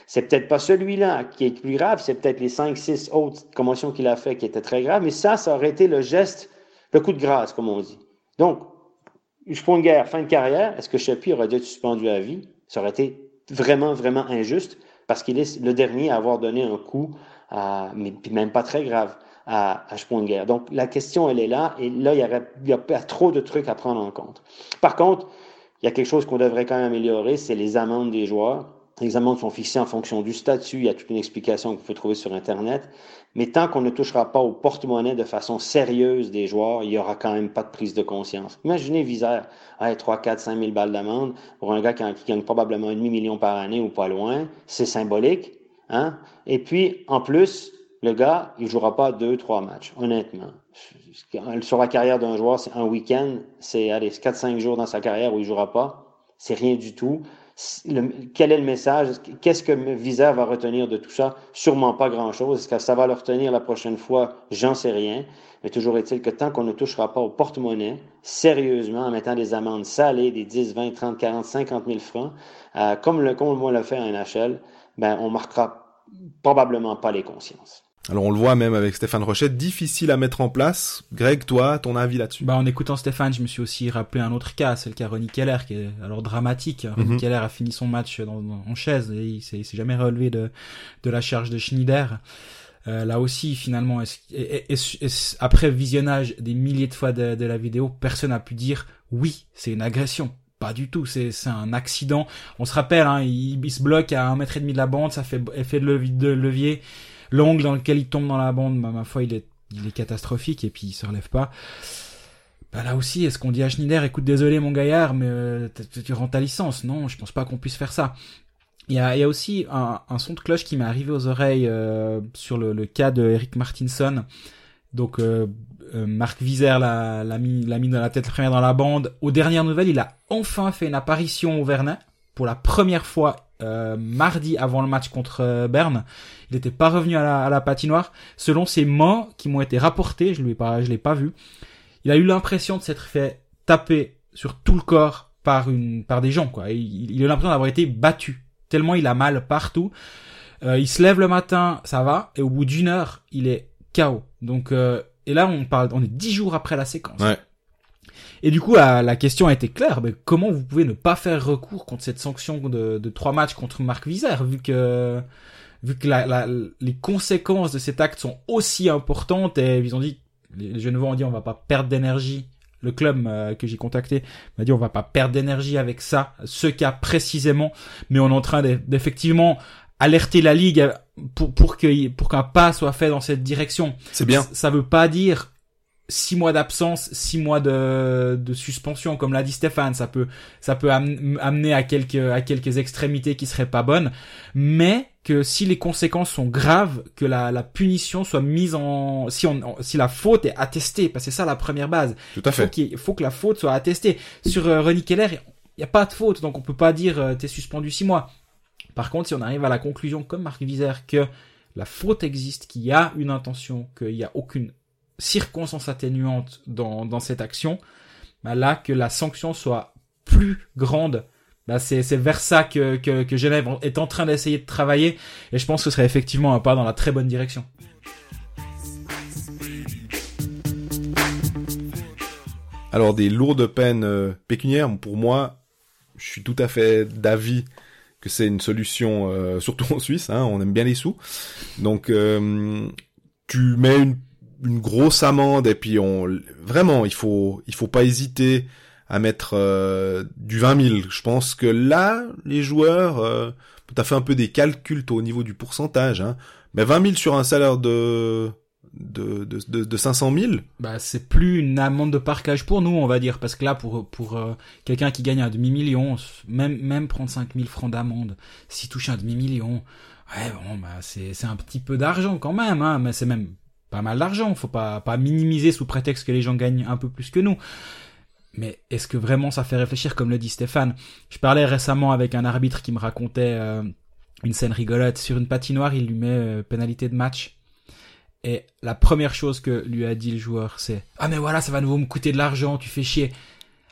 C'est peut-être pas celui-là qui est plus grave, c'est peut-être les cinq, six autres commotions qu'il a fait qui étaient très graves, mais ça, ça aurait été le geste, le coup de grâce, comme on dit. Donc, Sprunger, fin de carrière, est-ce que Sheppy aurait dû être suspendu à vie? Ça aurait été vraiment, vraiment injuste parce qu'il est le dernier à avoir donné un coup, mais même pas très grave, à, à. Donc, la question, elle est là, et là, il y, aurait, il a trop de trucs à prendre en compte. Par contre, il y a quelque chose qu'on devrait quand même améliorer, c'est les amendes des joueurs. Les amendes sont fixées en fonction du statut. Il y a toute une explication que vous pouvez trouver sur Internet. Mais tant qu'on ne touchera pas au porte-monnaie de façon sérieuse des joueurs, il n'y aura quand même pas de prise de conscience. Imaginez Visère, hey, 3, 4, 5 000 balles d'amende pour un gars qui, gagne probablement un demi-million par année ou pas loin. C'est symbolique. Hein? Et puis, en plus, le gars, il jouera pas deux, trois matchs, honnêtement. Sur la carrière d'un joueur, c'est un week-end, c'est 4-5 jours dans sa carrière où il jouera pas. C'est rien du tout. Quel est le message? Qu'est-ce que Visa va retenir de tout ça? Sûrement pas grand-chose. Est-ce que ça va le retenir la prochaine fois? J'en sais rien. Mais toujours est-il que tant qu'on ne touchera pas au porte-monnaie, sérieusement, en mettant des amendes salées, des 10, 20, 30, 40, 50 000 francs, euh, comme, le, comme le fait à NHL, ben, on marquera probablement pas les consciences. Alors on le voit même avec Stéphane Rochette, difficile à mettre en place. Greg, toi, ton avis là-dessus? Bah en écoutant Stéphane, je me suis aussi rappelé un autre cas, c'est le cas Ronnie Keller, qui est alors dramatique. Mhm. Ronnie Keller a fini son match dans, en chaise et il s'est jamais relevé de, de la charge de Schneider. Euh, là aussi, finalement, après visionnage des milliers de fois de, la vidéo, personne n'a pu dire oui, c'est une agression. Pas du tout, c'est un accident. On se rappelle, hein, il, se bloque à un mètre et demi de la bande, ça fait effet de levier L'angle dans lequel il tombe dans la bande, bah, ma foi, il est, il est catastrophique et puis il se relève pas. Bah là aussi, est-ce qu'on dit à Schneider, écoute, désolé mon gaillard, mais euh, tu rends ta licence? Non, je pense pas qu'on puisse faire ça. Il y a, il y a aussi un, un, son de cloche qui m'est arrivé aux oreilles euh, sur le, le, cas de Eric Martinson. Donc euh, euh Marc Vizère l'a, l'a, mis, l'a mis dans la tête première dans la bande. Aux dernières nouvelles, il a enfin fait une apparition au Vernet pour la première fois euh, mardi avant le match contre euh, Berne. Il n'était pas revenu à la, patinoire. Selon ces mots qui m'ont été rapportés, je ne pas, je l'ai pas vu. Il a eu l'impression de s'être fait taper sur tout le corps par une, par des gens, quoi. Il, il a l'impression d'avoir été battu. Tellement il a mal partout. Euh, il se lève le matin, ça va, et au bout d'une heure, il est KO. Donc, et là, on parle, on est dix jours après la séquence. Ouais. Et du coup, la, question a été claire. Mais comment vous pouvez ne pas faire recours contre cette sanction de, de trois matchs contre Marc Vizère, vu que vu que la, les conséquences de cet acte sont aussi importantes et ils ont dit, les Genevois ont dit, on va pas perdre d'énergie. Le club euh, que j'ai contacté m'a dit, on va pas perdre d'énergie avec ça, ce cas précisément, mais on est en train d'effectivement alerter la ligue pour pour que pour qu'un pas soit fait dans cette direction. C'est bien. Ça veut pas dire six mois d'absence, six mois de, de, suspension, comme l'a dit Stéphane, ça peut, ça peut amener à quelques, à quelques extrémités qui seraient pas bonnes, mais que si les conséquences sont graves, que la, la punition soit mise en, si on, si la faute est attestée, parce que c'est ça la première base. Tout à fait. Il faut, que la faute soit attestée. Sur euh, René Keller, il n'y a pas de faute, donc on peut pas dire euh, t'es suspendu six mois. Par contre, si on arrive à la conclusion, comme Marc Vizère, que la faute existe, qu'il y a une intention, qu'il n'y a aucune circonstances atténuantes dans, cette action, bah là que la sanction soit plus grande. Bah c'est, vers ça que, que, que Genève est en train d'essayer de travailler et je pense que ce serait effectivement un pas dans la très bonne direction. Alors des lourdes peines euh, pécuniaires, pour moi, je suis tout à fait d'avis que c'est une solution, euh, *laughs* surtout en Suisse, hein, on aime bien les sous. Donc euh, tu mets une une grosse amende et puis on vraiment il faut il faut pas hésiter à mettre euh, du 20 000. Je pense que là les joueurs euh, tu as fait un peu des calculs au niveau du pourcentage hein. Mais 20 000 sur un salaire de de, de, de, 500 000 Bah c'est plus une amende de parcage pour nous on va dire parce que là pour pour euh, quelqu'un qui gagne un demi million même même prendre 5 000 francs d'amende s'il touche un demi million ouais bon bah c'est c'est un petit peu d'argent quand même hein mais c'est même pas mal d'argent, faut pas, pas minimiser sous prétexte que les gens gagnent un peu plus que nous. Mais est-ce que vraiment ça fait réfléchir comme le dit Stéphane? Je parlais récemment avec un arbitre qui me racontait euh, une scène rigolote. Sur une patinoire, il lui met euh, pénalité de match. Et la première chose que lui a dit le joueur, c'est « Ah mais voilà, ça va nouveau me coûter de l'argent, tu fais chier ».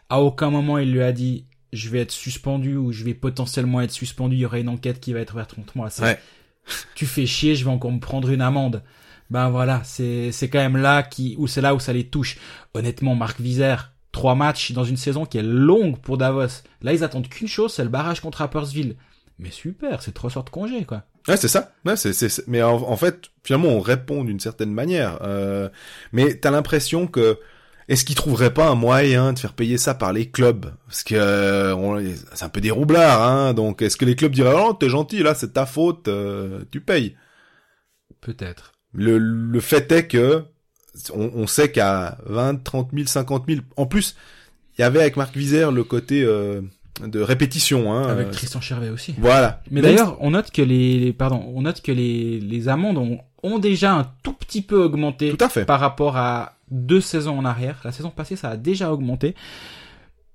À aucun moment il lui a dit « Je vais être suspendu ou je vais potentiellement être suspendu, il y aura une enquête qui va être ouverte contre moi ». Ouais. Tu fais chier, je vais encore me prendre une amende ben voilà, c'est c'est quand même là qui où c'est là où ça les touche. Honnêtement, Marc Vizère, trois matchs dans une saison qui est longue pour Davos. Là, ils attendent qu'une chose, c'est le barrage contre Rappersville. mais super, c'est trois sortes de congés, quoi. Ouais, c'est ça. Ouais, c'est, c'est, c'est- mais en, en fait, finalement, on répond d'une certaine manière. Euh, mais t'as l'impression que est-ce qu'ils trouveraient pas un moyen de faire payer ça par les clubs? Parce que euh, on- c'est un peu des roublards, hein. Donc, est-ce que les clubs diraient "Oh, t'es gentil, là, c'est ta faute, euh, tu payes?" Peut-être. Le, le fait est que on, on sait qu'à 20, 30 000, 50 000, en plus, il y avait avec Marc Vizère le côté euh, de répétition, hein. Avec Euh, Tristan Chervet aussi. Voilà. Mais d'ailleurs, on note que les, les- pardon, on note que les, les amendes ont, ont déjà un tout petit peu augmenté Tout à fait. par rapport à deux saisons en arrière. La saison passée, ça a déjà augmenté.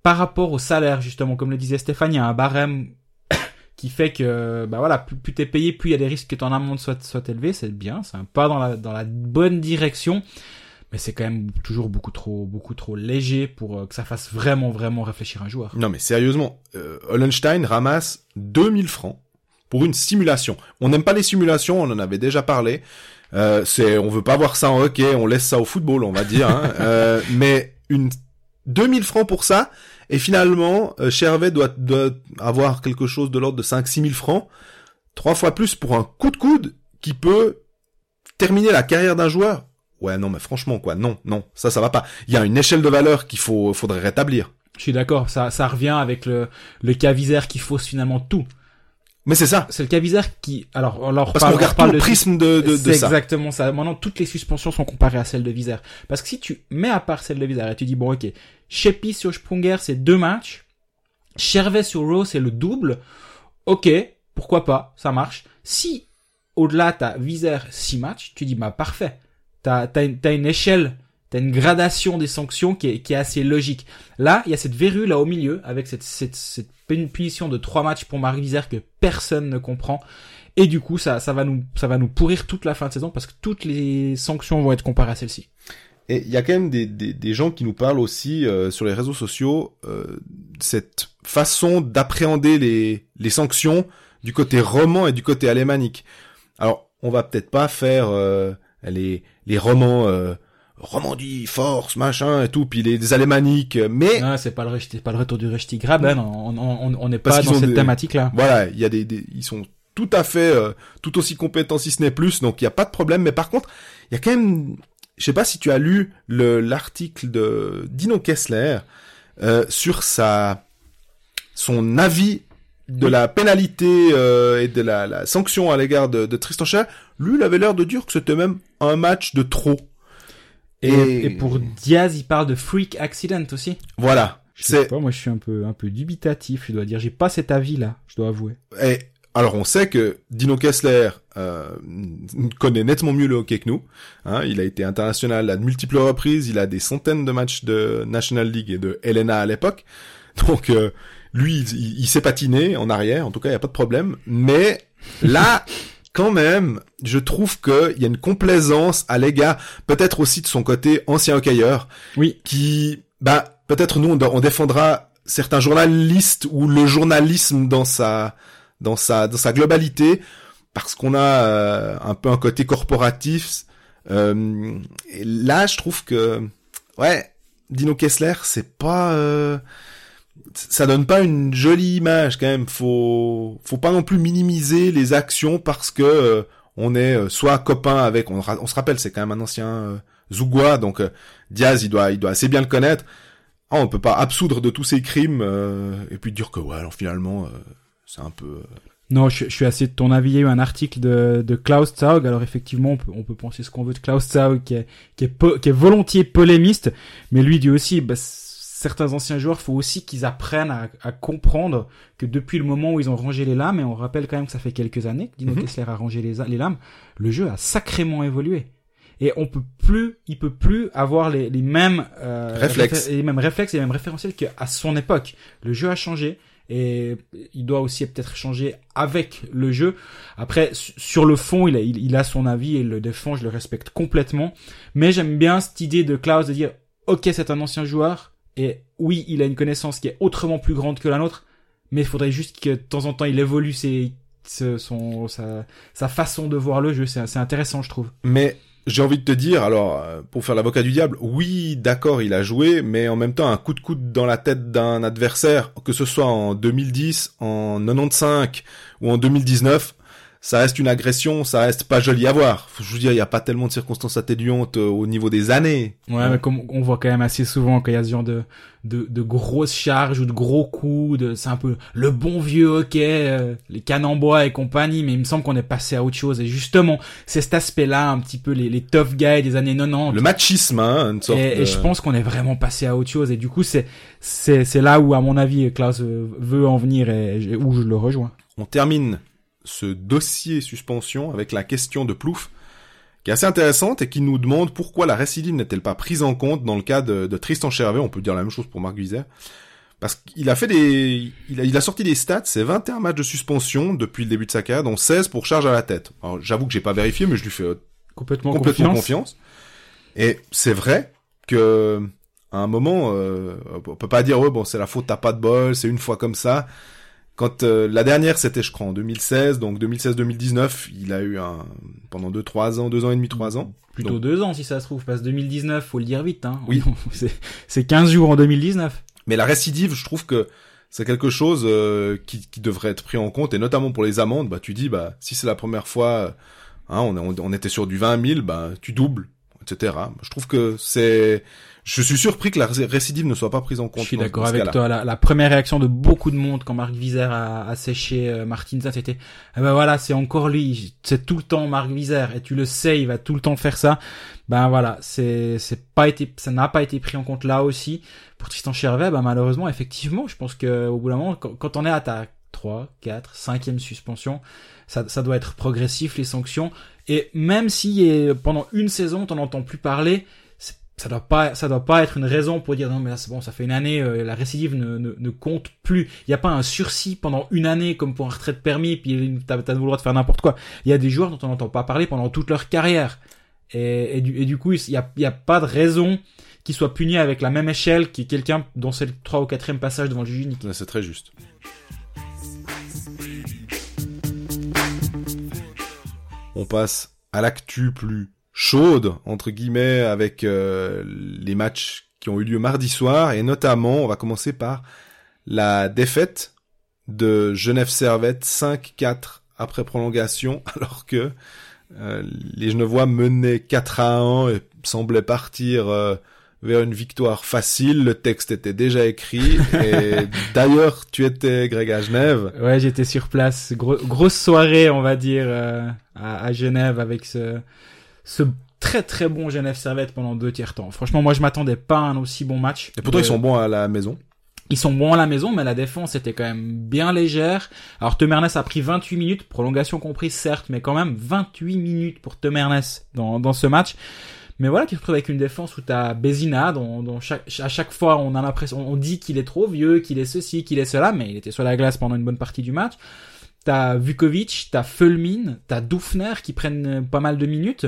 Par rapport au salaire, justement, comme le disait Stéphane, il y a un barème qui fait que, bah voilà, plus, plus t'es payé, plus il y a des risques que ton amende soit, soit élevée. C'est bien, c'est un pas dans la, dans la bonne direction. Mais c'est quand même toujours beaucoup trop, beaucoup trop léger pour euh, que ça fasse vraiment, vraiment réfléchir un joueur. Non mais sérieusement, euh, Hollenstein ramasse 2000 francs pour une simulation. On n'aime pas les simulations, on en avait déjà parlé. Euh, c'est, on veut pas voir ça en hockey, on laisse ça au football, on va dire. Hein. *laughs* Euh, mais une 2000 francs pour ça, et finalement, euh, Chervet doit, avoir quelque chose de l'ordre de 5-6 000 francs, trois fois plus pour un coup de coude qui peut terminer la carrière d'un joueur. Ouais, non, mais franchement, quoi, non, non, ça, ça va pas. Il y a une échelle de valeur qu'il faut, faudrait rétablir. Je suis d'accord, ça, ça revient avec le, le cavisaire qui fausse finalement tout. Mais c'est ça. C'est le cavisaire qui, alors, on leur Parce qu'on regarde parle le prisme de, de, de c'est ça. exactement ça. Maintenant, toutes les suspensions sont comparées à celles de Vizère. Parce que si tu mets à part celle de Vizère et tu dis, bon, ok, Sheppy sur Sprunger, c'est deux matchs. Chervet sur Rowe, c'est le double. Ok, pourquoi pas, ça marche. Si, au-delà, t'as Vizère six matchs, tu dis, bah, parfait. T'as, t'as une, t'as une échelle, t'as une gradation des sanctions qui est, qui est assez logique. Là, il y a cette verrue là au milieu, avec cette, cette, cette punition de trois matchs pour Marie Vizère que personne ne comprend. Et du coup, ça, ça va nous, ça va nous pourrir toute la fin de saison parce que toutes les sanctions vont être comparées à celle-ci. Et il y a quand même des, des, des gens qui nous parlent aussi euh, sur les réseaux sociaux euh, cette façon d'appréhender les, les sanctions du côté roman et du côté alémanique. Alors, on va peut-être pas faire euh, les, les romans euh, Romandie, force, machin et tout, puis les, les alémaniques, mais Ah, c'est pas le, rechti- pas le retour du Rechti Graben. On, on, on n'est pas dans cette des- thématique-là. Voilà, il y a des, des- ils sont tout à fait euh, tout aussi compétents si ce n'est plus, donc il y a pas de problème. Mais par contre, il y a quand même, je sais pas si tu as lu le l'article de Dino Kessler euh, sur sa son avis de la pénalité euh, et de la, la sanction à l'égard de, de Tristan Cher. Lui, il avait l'air de dire que c'était même un match de trop. Et, et pour Diaz, il parle de freak accident aussi. voilà, Je sais c'est pas, moi je suis un peu, un peu dubitatif, je dois dire. J'ai pas cet avis-là, je dois avouer. Et alors on sait que Dino Kessler euh, connaît nettement mieux le hockey que nous. Hein, il a été international à de multiples reprises. Il a des centaines de matchs de National League et de LNA à l'époque. Donc euh, lui, il, il s'est patiné en arrière. En tout cas, il y a pas de problème. Mais là, quand même, je trouve qu'il y a une complaisance à l'égard, peut-être aussi de son côté ancien hockeyeur, Oui. qui, bah, peut-être nous, on, on défendra certains journalistes ou le journalisme dans sa, dans sa, dans sa globalité, parce qu'on a euh, un peu un côté corporatif. Euh, et là, je trouve que, ouais, Dino Kessler, c'est pas, euh, ça donne pas une jolie image quand même. Faut, faut pas non plus minimiser les actions parce que euh, on est euh, soit copain avec, on, se rappelle, c'est quand même un ancien euh, Zougoua, donc euh, Diaz, il doit, il doit assez bien le connaître. Ah, on peut pas absoudre de tous ces crimes et puis dire que ouais, alors finalement, c'est un peu. Non, je, suis assez de ton avis. Il y a eu un article de, de Klaus Zaug. Alors effectivement, on peut, on peut penser ce qu'on veut de Klaus Zaug, qui est, qui est, qui est volontiers polémiste, mais lui dit aussi, bah, certains anciens joueurs, faut aussi qu'ils apprennent à, à comprendre que depuis le moment où ils ont rangé les lames, et on rappelle quand même que ça fait quelques années que Dino Mhm. Kessler a rangé les, les lames, le jeu a sacrément évolué. Et on peut plus, il peut plus avoir les, les mêmes euh, Réflexes. les mêmes réflexes et les mêmes référentiels qu'à son époque. Le jeu a changé et il doit aussi peut-être changer avec le jeu. Après, su- sur le fond, il a, il, il a son avis et il le défend, je le respecte complètement. Mais j'aime bien cette idée de Klaus de dire, ok, c'est un ancien joueur et oui, il a une connaissance qui est autrement plus grande que la nôtre, mais il faudrait juste que de temps en temps il évolue sa, sa façon de voir le jeu. C'est c'est intéressant, je trouve. Mais j'ai envie de te dire, alors, euh, pour faire l'avocat du diable, oui, d'accord, il a joué, mais en même temps, un coup de coude dans la tête d'un adversaire, que ce soit en 2010, en 95 ou en 2019, ça reste une agression, ça reste pas joli à voir. Je veux dire, il y a pas tellement de circonstances atténuantes euh, au niveau des années. Ouais, mais comme on voit quand même assez souvent qu'il y a ce genre de, de, de grosses charges ou de gros coups, de, c'est un peu le bon vieux hockey, euh, les cannes en bois et compagnie, mais il me semble qu'on est passé à autre chose. Et justement, c'est cet aspect-là, un petit peu les, les tough guys des années 90. Le machisme, hein, une sorte Et, de- et je pense qu'on est vraiment passé à autre chose. Et du coup, c'est, c'est, c'est là où, à mon avis, Klaus veut en venir et, et où je le rejoins. On termine ce dossier suspension avec la question de Plouf, qui est assez intéressante et qui nous demande pourquoi la récidive n'est-elle pas prise en compte dans le cas de, de Tristan Chervet. On peut dire la même chose pour Marc Vizère. Parce qu'il a fait des, il a, il a sorti des stats, c'est 21 matchs de suspension depuis le début de sa carrière, dont 16 pour charge à la tête. Alors, j'avoue que j'ai pas vérifié, mais je lui fais euh, Complètement, complètement confiance. confiance. Et c'est vrai que à un moment, euh, on peut pas dire ouais bon c'est la faute, t'as pas de bol, c'est une fois comme ça. Quand euh, la dernière c'était je crois en 2016, donc 2016-2019, il a eu un pendant deux trois ans, deux ans et demi, trois ans. Plutôt Donc- deux ans si ça se trouve, parce que 2019, faut le dire vite. Hein. Oui. *laughs* c'est, c'est 15 jours en 2019. Mais la récidive, je trouve que c'est quelque chose euh, qui, qui devrait être pris en compte et notamment pour les amendes. Bah tu dis bah si c'est la première fois, hein, on, on, on était sur du 20 000, bah tu doubles, etc. Je trouve que c'est je suis surpris que la ré- récidive ne soit pas prise en compte. Je suis d'accord avec toi. La, la première réaction de beaucoup de monde quand Marc Vizère a, a séché euh, Martinez, c'était eh ben voilà, c'est encore lui. C'est tout le temps Marc Vizère et tu le sais, il va tout le temps faire ça. Ben voilà, c'est c'est pas été, ça n'a pas été pris en compte là aussi pour Tristan Chervet. Ben malheureusement, effectivement, je pense que au bout d'un moment, quand, quand on est à ta 3, 4, 5e suspension, ça, ça doit être progressif les sanctions. Et même si pendant une saison, t'en entends plus parler, ça doit pas, ça doit pas être une raison pour dire non mais là c'est bon, ça fait une année, euh, la récidive ne, ne, compte plus. Il y a pas un sursis pendant une année comme pour un retrait de permis, puis t'as t'as le droit de faire n'importe quoi. Il y a des joueurs dont on n'entend pas parler pendant toute leur carrière. Et, et, du, coup, il y a, y a pas de raison qu'il soit puni avec la même échelle que quelqu'un dont c'est le 3 ou 4 passage devant le juge unique. C'est très juste. On passe à l'actu plus chaude, entre guillemets, avec euh, les matchs qui ont eu lieu mardi soir, et notamment, on va commencer par la défaite de Genève Servette 5-4 après prolongation, *laughs* alors que euh, les Genevois menaient 4 à 1 et semblaient partir euh, vers une victoire facile. Le texte était déjà écrit. Et *laughs* d'ailleurs, tu étais, Greg, à Genève. Ouais, j'étais sur place. Gros- grosse soirée, on va dire, euh, à, à Genève avec ce, ce très très bon Genève Servette pendant deux tiers temps. Franchement, moi je m'attendais pas à un aussi bon match. Et pourtant, Euh, ils sont bons à la maison. Ils sont bons à la maison, mais la défense était quand même bien légère. Alors Temernes a pris 28 minutes, prolongation comprise certes, mais quand même 28 minutes pour Temernes dans, dans ce match. Mais voilà, tu te retrouves avec une défense où t'as Bézina, dont, dont chaque, à chaque fois on a l'impression, on dit qu'il est trop vieux, qu'il est ceci, qu'il est cela, mais il était sur la glace pendant une bonne partie du match. T'as Vukovic, t'as Fulmin, t'as Doufner qui prennent euh, pas mal de minutes.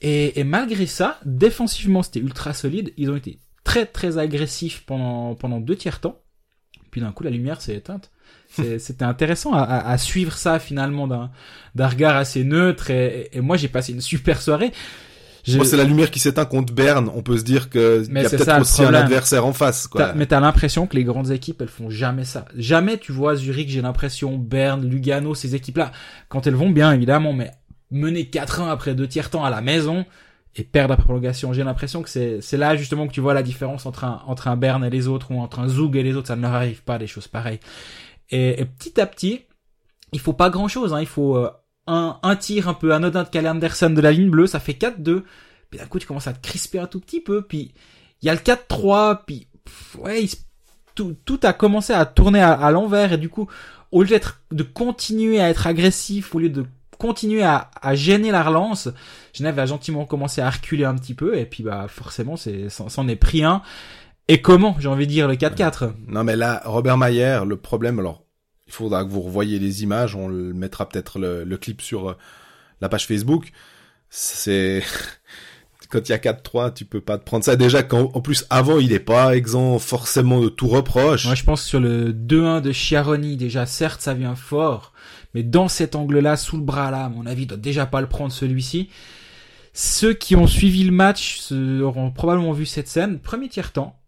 Et, et malgré ça, défensivement, c'était ultra solide. Ils ont été très très agressifs pendant pendant deux tiers temps. Puis d'un coup, la lumière s'est éteinte. *laughs* C'était intéressant à, à- à suivre ça finalement d'un d'un regard assez neutre. Et, et moi, j'ai passé une super soirée. C'est la lumière qui s'éteint contre Berne. On peut se dire que il y a c'est peut-être aussi un adversaire en face, quoi. Mais t'as l'impression que les grandes équipes, elles font jamais ça. Jamais tu vois Zurich, j'ai l'impression, Berne, Lugano, ces équipes-là, quand elles vont bien, évidemment, mais mener 4-1 après deux tiers temps à la maison et perdre après prolongation, j'ai l'impression que c'est, c'est là justement que tu vois la différence entre un, entre un Berne et les autres ou entre un Zug et les autres. Ça ne leur arrive pas des choses pareilles. Et, et petit à petit, il faut pas grand chose, hein. Il faut euh, un, un tir un peu anodin de Kalle Anderson de la ligne bleue, ça fait 4-2. Puis d'un coup, tu commences à te crisper un tout petit peu, puis il y a le 4-3, puis ouais, tout, tout a commencé à tourner à, à l'envers et du coup, au lieu d'être, de continuer à être agressif, au lieu de continuer à, à gêner la relance, Genève a gentiment commencé à reculer un petit peu et puis bah forcément c'est c'en est pris un. Et comment, j'ai envie de dire le 4-4 Non, mais là, Robert Mayer, le problème, alors, il faudra que vous revoyiez les images, on mettra peut-être le, clip sur euh, la page Facebook. C'est, *laughs* quand il y a 4-3, tu peux pas te prendre ça. Déjà, quand, en plus, avant, il est pas exempt forcément de tout reproche. Moi je pense sur le 2-1 de Chiaroni, déjà certes ça vient fort, mais dans cet angle-là, sous le bras là, à mon avis, il doit déjà pas le prendre celui-ci. Ceux qui ont suivi le match auront probablement vu cette scène. Premier tiers-temps,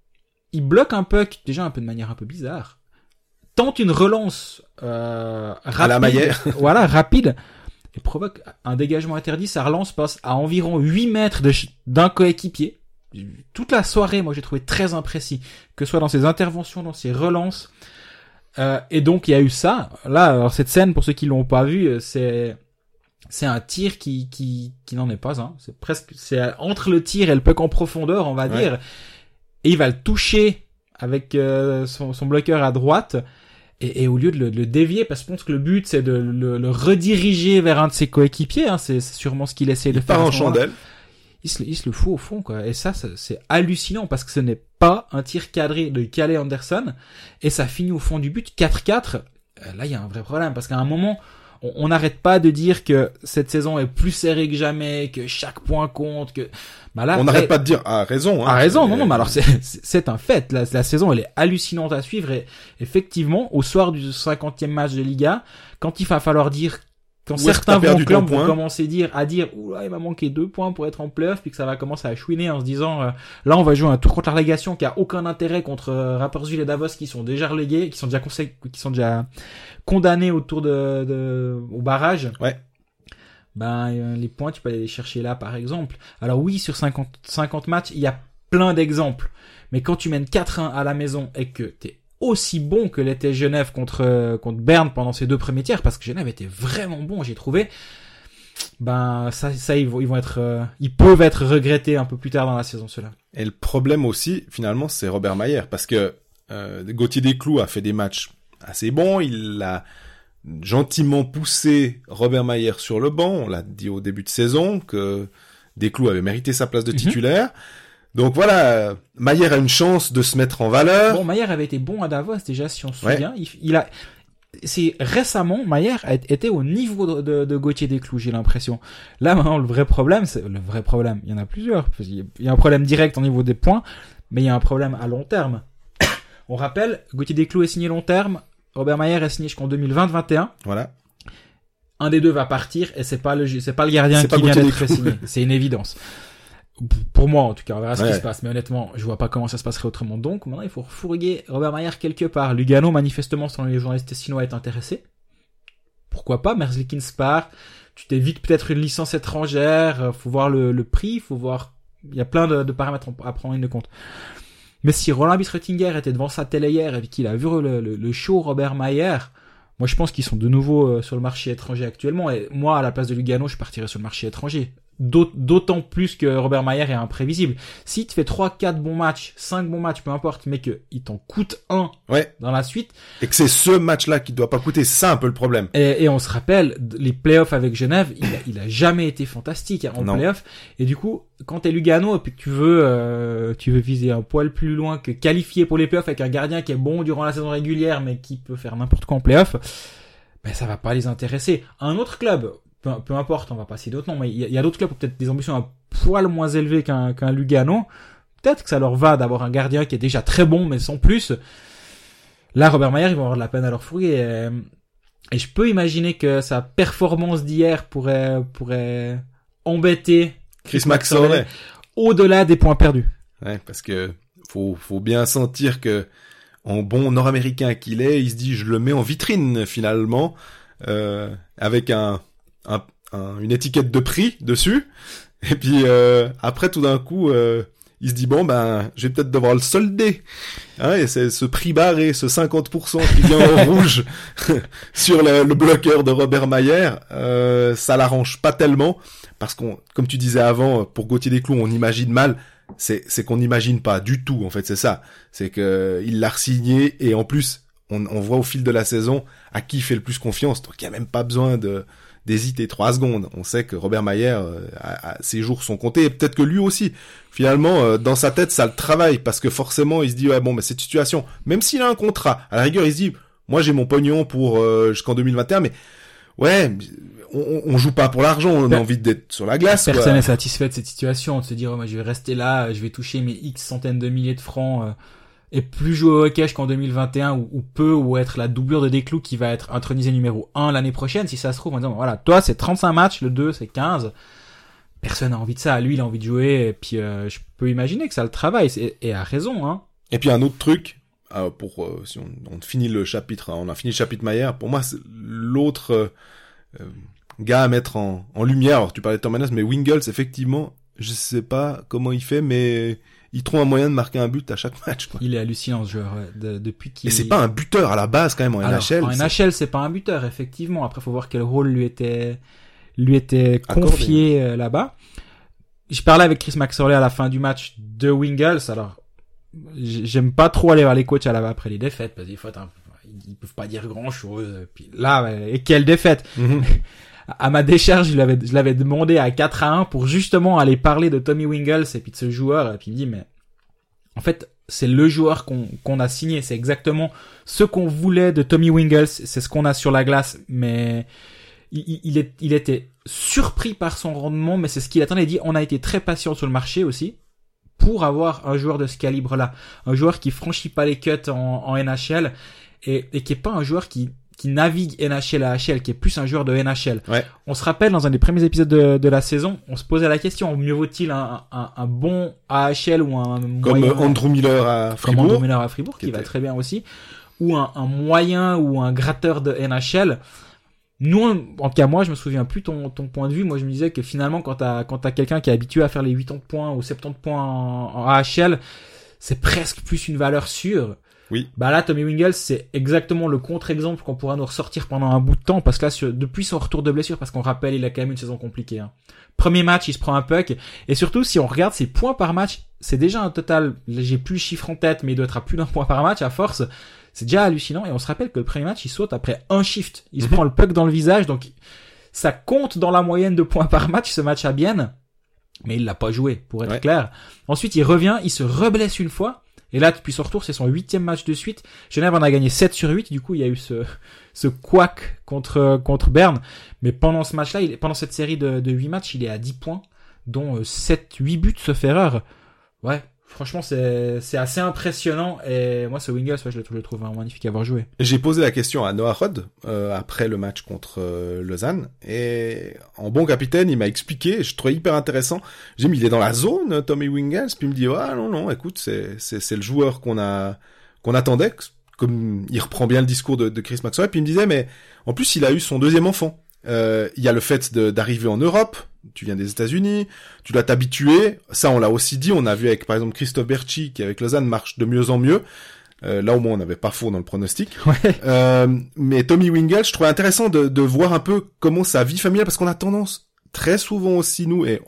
il bloque un puck, déjà un peu de manière un peu bizarre, tente une relance euh, rapide, la *laughs* Maillère. voilà, rapide, et provoque un dégagement interdit. Sa relance passe à environ 8 mètres d'un coéquipier. Toute la soirée, moi, j'ai trouvé très imprécis, que ce soit dans ses interventions, dans ses relances. Euh, et donc, il y a eu ça. Là, alors cette scène, pour ceux qui l'ont pas vu, euh, c'est c'est un tir qui qui qui n'en est pas un. C'est presque c'est entre le tir et le puck en profondeur, on va Ouais. dire. Et il va le toucher avec euh, son, son bloqueur à droite. Et, et au lieu de le, de le dévier, parce que je pense que le but c'est de le, le rediriger vers un de ses coéquipiers, hein, c'est sûrement ce qu'il essaie de Il faire. part en chandelle. Il se, il se le fout au fond, quoi. Et ça, ça, c'est hallucinant parce que ce n'est pas un tir cadré de Calais Anderson. Et ça finit au fond du but 4-4. Euh, Là, il y a un vrai problème parce qu'à un moment, on n'arrête pas de dire que cette saison est plus serrée que jamais, que chaque point compte, que, bah là, On n'arrête pas de dire, ah, raison, hein. ah raison, non, non, mais alors c'est un fait. La, la saison, elle est hallucinante à suivre et effectivement, au soir du 50e match de Liga, quand il va falloir dire, quand certains vont, clubs ton vont commencer à dire, à dire, oula, il m'a manqué deux points pour être en playoff, puis que ça va commencer à chouiner en se disant, euh, là, on va jouer un tour contre la relégation qui a aucun intérêt contre euh, Rapperswil et Davos qui sont déjà relégués, qui sont déjà consé- qui sont déjà condamnés au tour de, de au barrage. Ouais. Ben, euh, les points, tu peux aller les chercher là, par exemple. Alors oui, sur 50, 50 matchs, il y a plein d'exemples. Mais quand tu mènes 4-1 à la maison et que t'es aussi bon que l'était Genève contre, euh, contre Berne pendant ces deux premiers tiers, parce que Genève était vraiment bon, j'ai trouvé, ben, ça, ça, ils vont, ils vont être, euh, ils peuvent être regrettés un peu plus tard dans la saison, ceux-là. Et le problème aussi, finalement, c'est Robert Mayer, parce que euh, Gauthier Desclous a fait des matchs assez bons, il a gentiment poussé Robert Mayer sur le banc, on l'a dit au début de saison, que Desclous avait mérité sa place de Mhm. titulaire. Donc voilà, Mayer a une chance de se mettre en valeur. Bon, Maillard avait été bon à Davos, déjà, si on se Ouais. souvient. Il, il a, c'est récemment, Maillard a été au niveau de, de, de Gauthier Desclous, j'ai l'impression. Là, maintenant, le vrai problème, c'est, le vrai problème, il y en a plusieurs. Il y a un problème direct au niveau des points, mais il y a un problème à long terme. *coughs* On rappelle, Gauthier Desclous est signé long terme, Robert Maillard est signé jusqu'en 2020-21. Voilà. Un des deux va partir et c'est pas le, c'est pas le gardien qui vient d'être signé. C'est une évidence. Pour moi, en tout cas, on verra ce qui se passe. Mais honnêtement, je vois pas comment ça se passerait autrement. Donc, maintenant, il faut refourguer Robert Maillard quelque part. Lugano, manifestement, selon les journalistes chinois, est intéressé. Pourquoi pas? Merzlikins part. Tu t'évites peut-être une licence étrangère. euh, Faut voir le, le prix. Faut voir. Il y a plein de, de paramètres à prendre en compte. Mais si Roland Bisrettinger était devant sa télé hier et qu'il a vu le, le, le show Robert Maillard, moi, je pense qu'ils sont de nouveau euh, sur le marché étranger actuellement. Et moi, à la place de Lugano, je partirais sur le marché étranger. D'aut- D'autant plus que Robert Mayer est imprévisible. Si tu fais 3, 4 bons matchs, 5 bons matchs, peu importe, mais que il t'en coûte un Ouais. dans la suite, Et que c'est ce match-là qui doit pas coûter, c'est ça un peu le problème. et, et on se rappelle, les playoffs avec Genève, il a, il a jamais été fantastique hein, en playoffs. Et du coup, quand t'es Lugano et puis que tu veux, euh, tu veux viser un poil plus loin que qualifier pour les playoffs avec un gardien qui est bon durant la saison régulière, mais qui peut faire n'importe quoi en playoffs, ben ça va pas les intéresser. Un autre club, peu, peu importe, on va pas citer d'autres noms, mais il y a, il y a d'autres clubs qui ont peut-être des ambitions un poil moins élevées qu'un qu'un Lugano. Peut-être que ça leur va d'avoir un gardien qui est déjà très bon, mais sans plus. Là, Robert Mayer, ils vont avoir de la peine à leur fourguer. Et, et je peux imaginer que sa performance d'hier pourrait, pourrait embêter Chris Maxwell. au-delà des points perdus. Ouais, parce que faut, faut bien sentir que en bon nord-américain qu'il est, il se dit je le mets en vitrine finalement, euh, avec un, un, un- une étiquette de prix dessus. Et puis euh, après tout d'un coup, euh, il se dit bon ben je vais peut-être devoir le solder. Hein, et c'est ce prix barré, ce 50% qui vient en *laughs* rouge *laughs* sur le, le bloqueur de Robert Mayer, euh, ça l'arrange pas tellement parce qu'on, comme tu disais avant, pour Gauthier Desclous, on imagine mal c'est c'est qu'on n'imagine pas du tout en fait c'est ça c'est que il l'a signé et en plus on, on voit au fil de la saison à qui il fait le plus confiance donc il y a même pas besoin de d'hésiter trois secondes. On sait que Robert Mayer euh, a- a- ses jours sont comptés et peut-être que lui aussi. Finalement euh, dans sa tête ça le travaille parce que forcément il se dit ouais bon mais cette situation même s'il a un contrat à la rigueur il se dit moi j'ai mon pognon pour euh, jusqu'en 2021 mais ouais on, on- joue pas pour l'argent on a envie d'être sur la glace Personne n'est satisfait de cette situation, de se dire, oh, moi, je vais rester là, je vais toucher mes X centaines de milliers de francs, euh, et plus jouer au hockey qu'en 2021, ou, ou peu, ou être la doublure de Desclous qui va être intronisé numéro 1 l'année prochaine, si ça se trouve, en disant, voilà, toi, c'est 35 matchs, le 2, c'est 15. personne n'a envie de ça. Lui, il a envie de jouer, et puis euh, je peux imaginer que ça le travaille, et, et a raison, hein. Et puis un autre truc, euh, pour euh, si on, on, finit le chapitre, hein, on a fini le chapitre Maillard. Pour moi, l'autre euh, euh, gars à mettre en, en lumière. Alors tu parlais de Tom mais Wingles, effectivement, je sais pas comment il fait, mais il trouve un moyen de marquer un but à chaque match. Quoi. Il est hallucinant ce joueur. De, depuis qu'il. Et c'est pas un buteur à la base quand même en Alors, NHL. En NHL, c'est pas un buteur effectivement. Après, faut voir quel rôle lui était lui était confié euh, là-bas. Je parlais avec Chris Maxwell à la fin du match de Wingles. Alors, j'aime pas trop aller voir les coachs à la après les défaites parce qu'ils ils peuvent pas dire grand chose. Puis là, et quelle défaite -hmm. *laughs* À ma décharge, je l'avais, demandé à 4 à 1 pour justement aller parler de Tommy Wingles et puis de ce joueur. Et puis il dit, mais en fait, c'est le joueur qu'on a signé. C'est exactement ce qu'on voulait de Tommy Wingles. C'est ce qu'on a sur la glace. Mais il, était surpris par son rendement, mais c'est ce qu'il attendait. Il dit, on a été très patient sur le marché aussi pour avoir un joueur de ce calibre-là. Un joueur qui franchit pas les cuts en, en NHL et, et qui est pas un joueur qui qui navigue NHL à HL, qui est plus un joueur de NHL. Ouais. On se rappelle dans un des premiers épisodes de, de la saison, on se posait la question mieux vaut-il un, un, un, bon AHL ou un comme moyen, Andrew Miller à Fribourg, comme Andrew Miller à Fribourg qui, qui va très bien aussi, ou un, un moyen ou un gratteur de NHL. Nous, en tout cas moi, je me souviens plus ton, ton point de vue. Moi, je me disais que finalement, quand t'as quand t'as quelqu'un qui est habitué à faire les 80 points ou 70 points en, en AHL, c'est presque plus une valeur sûre. Oui. Bah là, Tommy Wingles, c'est exactement le contre-exemple qu'on pourra nous ressortir pendant un bout de temps, parce que là, sur, depuis son retour de blessure, parce qu'on rappelle, il a quand même une saison compliquée. Hein. Premier match, il se prend un puck, et surtout, si on regarde ses points par match, c'est déjà un total, j'ai plus le chiffre en tête, mais il doit être à plus d'un point par match à force. C'est déjà hallucinant, et on se rappelle que le premier match, il saute après un shift. Il se Mhm. prend le puck dans le visage, donc ça compte dans la moyenne de points par match, ce match à Bienne, mais il l'a pas joué, pour être Ouais. clair. Ensuite, il revient, il se reblesse une fois, et là, depuis son retour, c'est son huitième match de suite. Genève en a gagné 7 sur 8. Du coup, il y a eu ce, ce couac contre, contre Berne. Mais pendant ce match-là, pendant cette série de, de 8 matchs, il est à 10 points, dont 7, 8 buts, sauf erreur. Ouais. Franchement, c'est, assez impressionnant. Et moi, ce Wingles, ouais, je le trouve, vraiment magnifique à avoir joué. J'ai posé la question à Noah Rod euh, après le match contre euh, Lausanne et en bon capitaine, il m'a expliqué, je trouvais hyper intéressant. J'ai mis il est dans la zone Tommy Wingles, puis il me dit ah non non, écoute, c'est le joueur qu'on a qu'on attendait comme il reprend bien le discours de, de Chris Maxwell, puis il me disait mais en plus il a eu son deuxième enfant. Euh, il y a le fait d'arriver en Europe, tu viens des États-Unis, tu dois t'habituer. Ça, on l'a aussi dit. On a vu avec, par exemple, Christophe Berchi, qui avec Lausanne marche de mieux en mieux. Euh, là, au moins, on n'avait pas faux dans le pronostic. *laughs* Ouais. Euh, mais Tommy Wingel, je trouvais intéressant de, de voir un peu comment sa vie familiale, parce qu'on a tendance très souvent aussi nous, et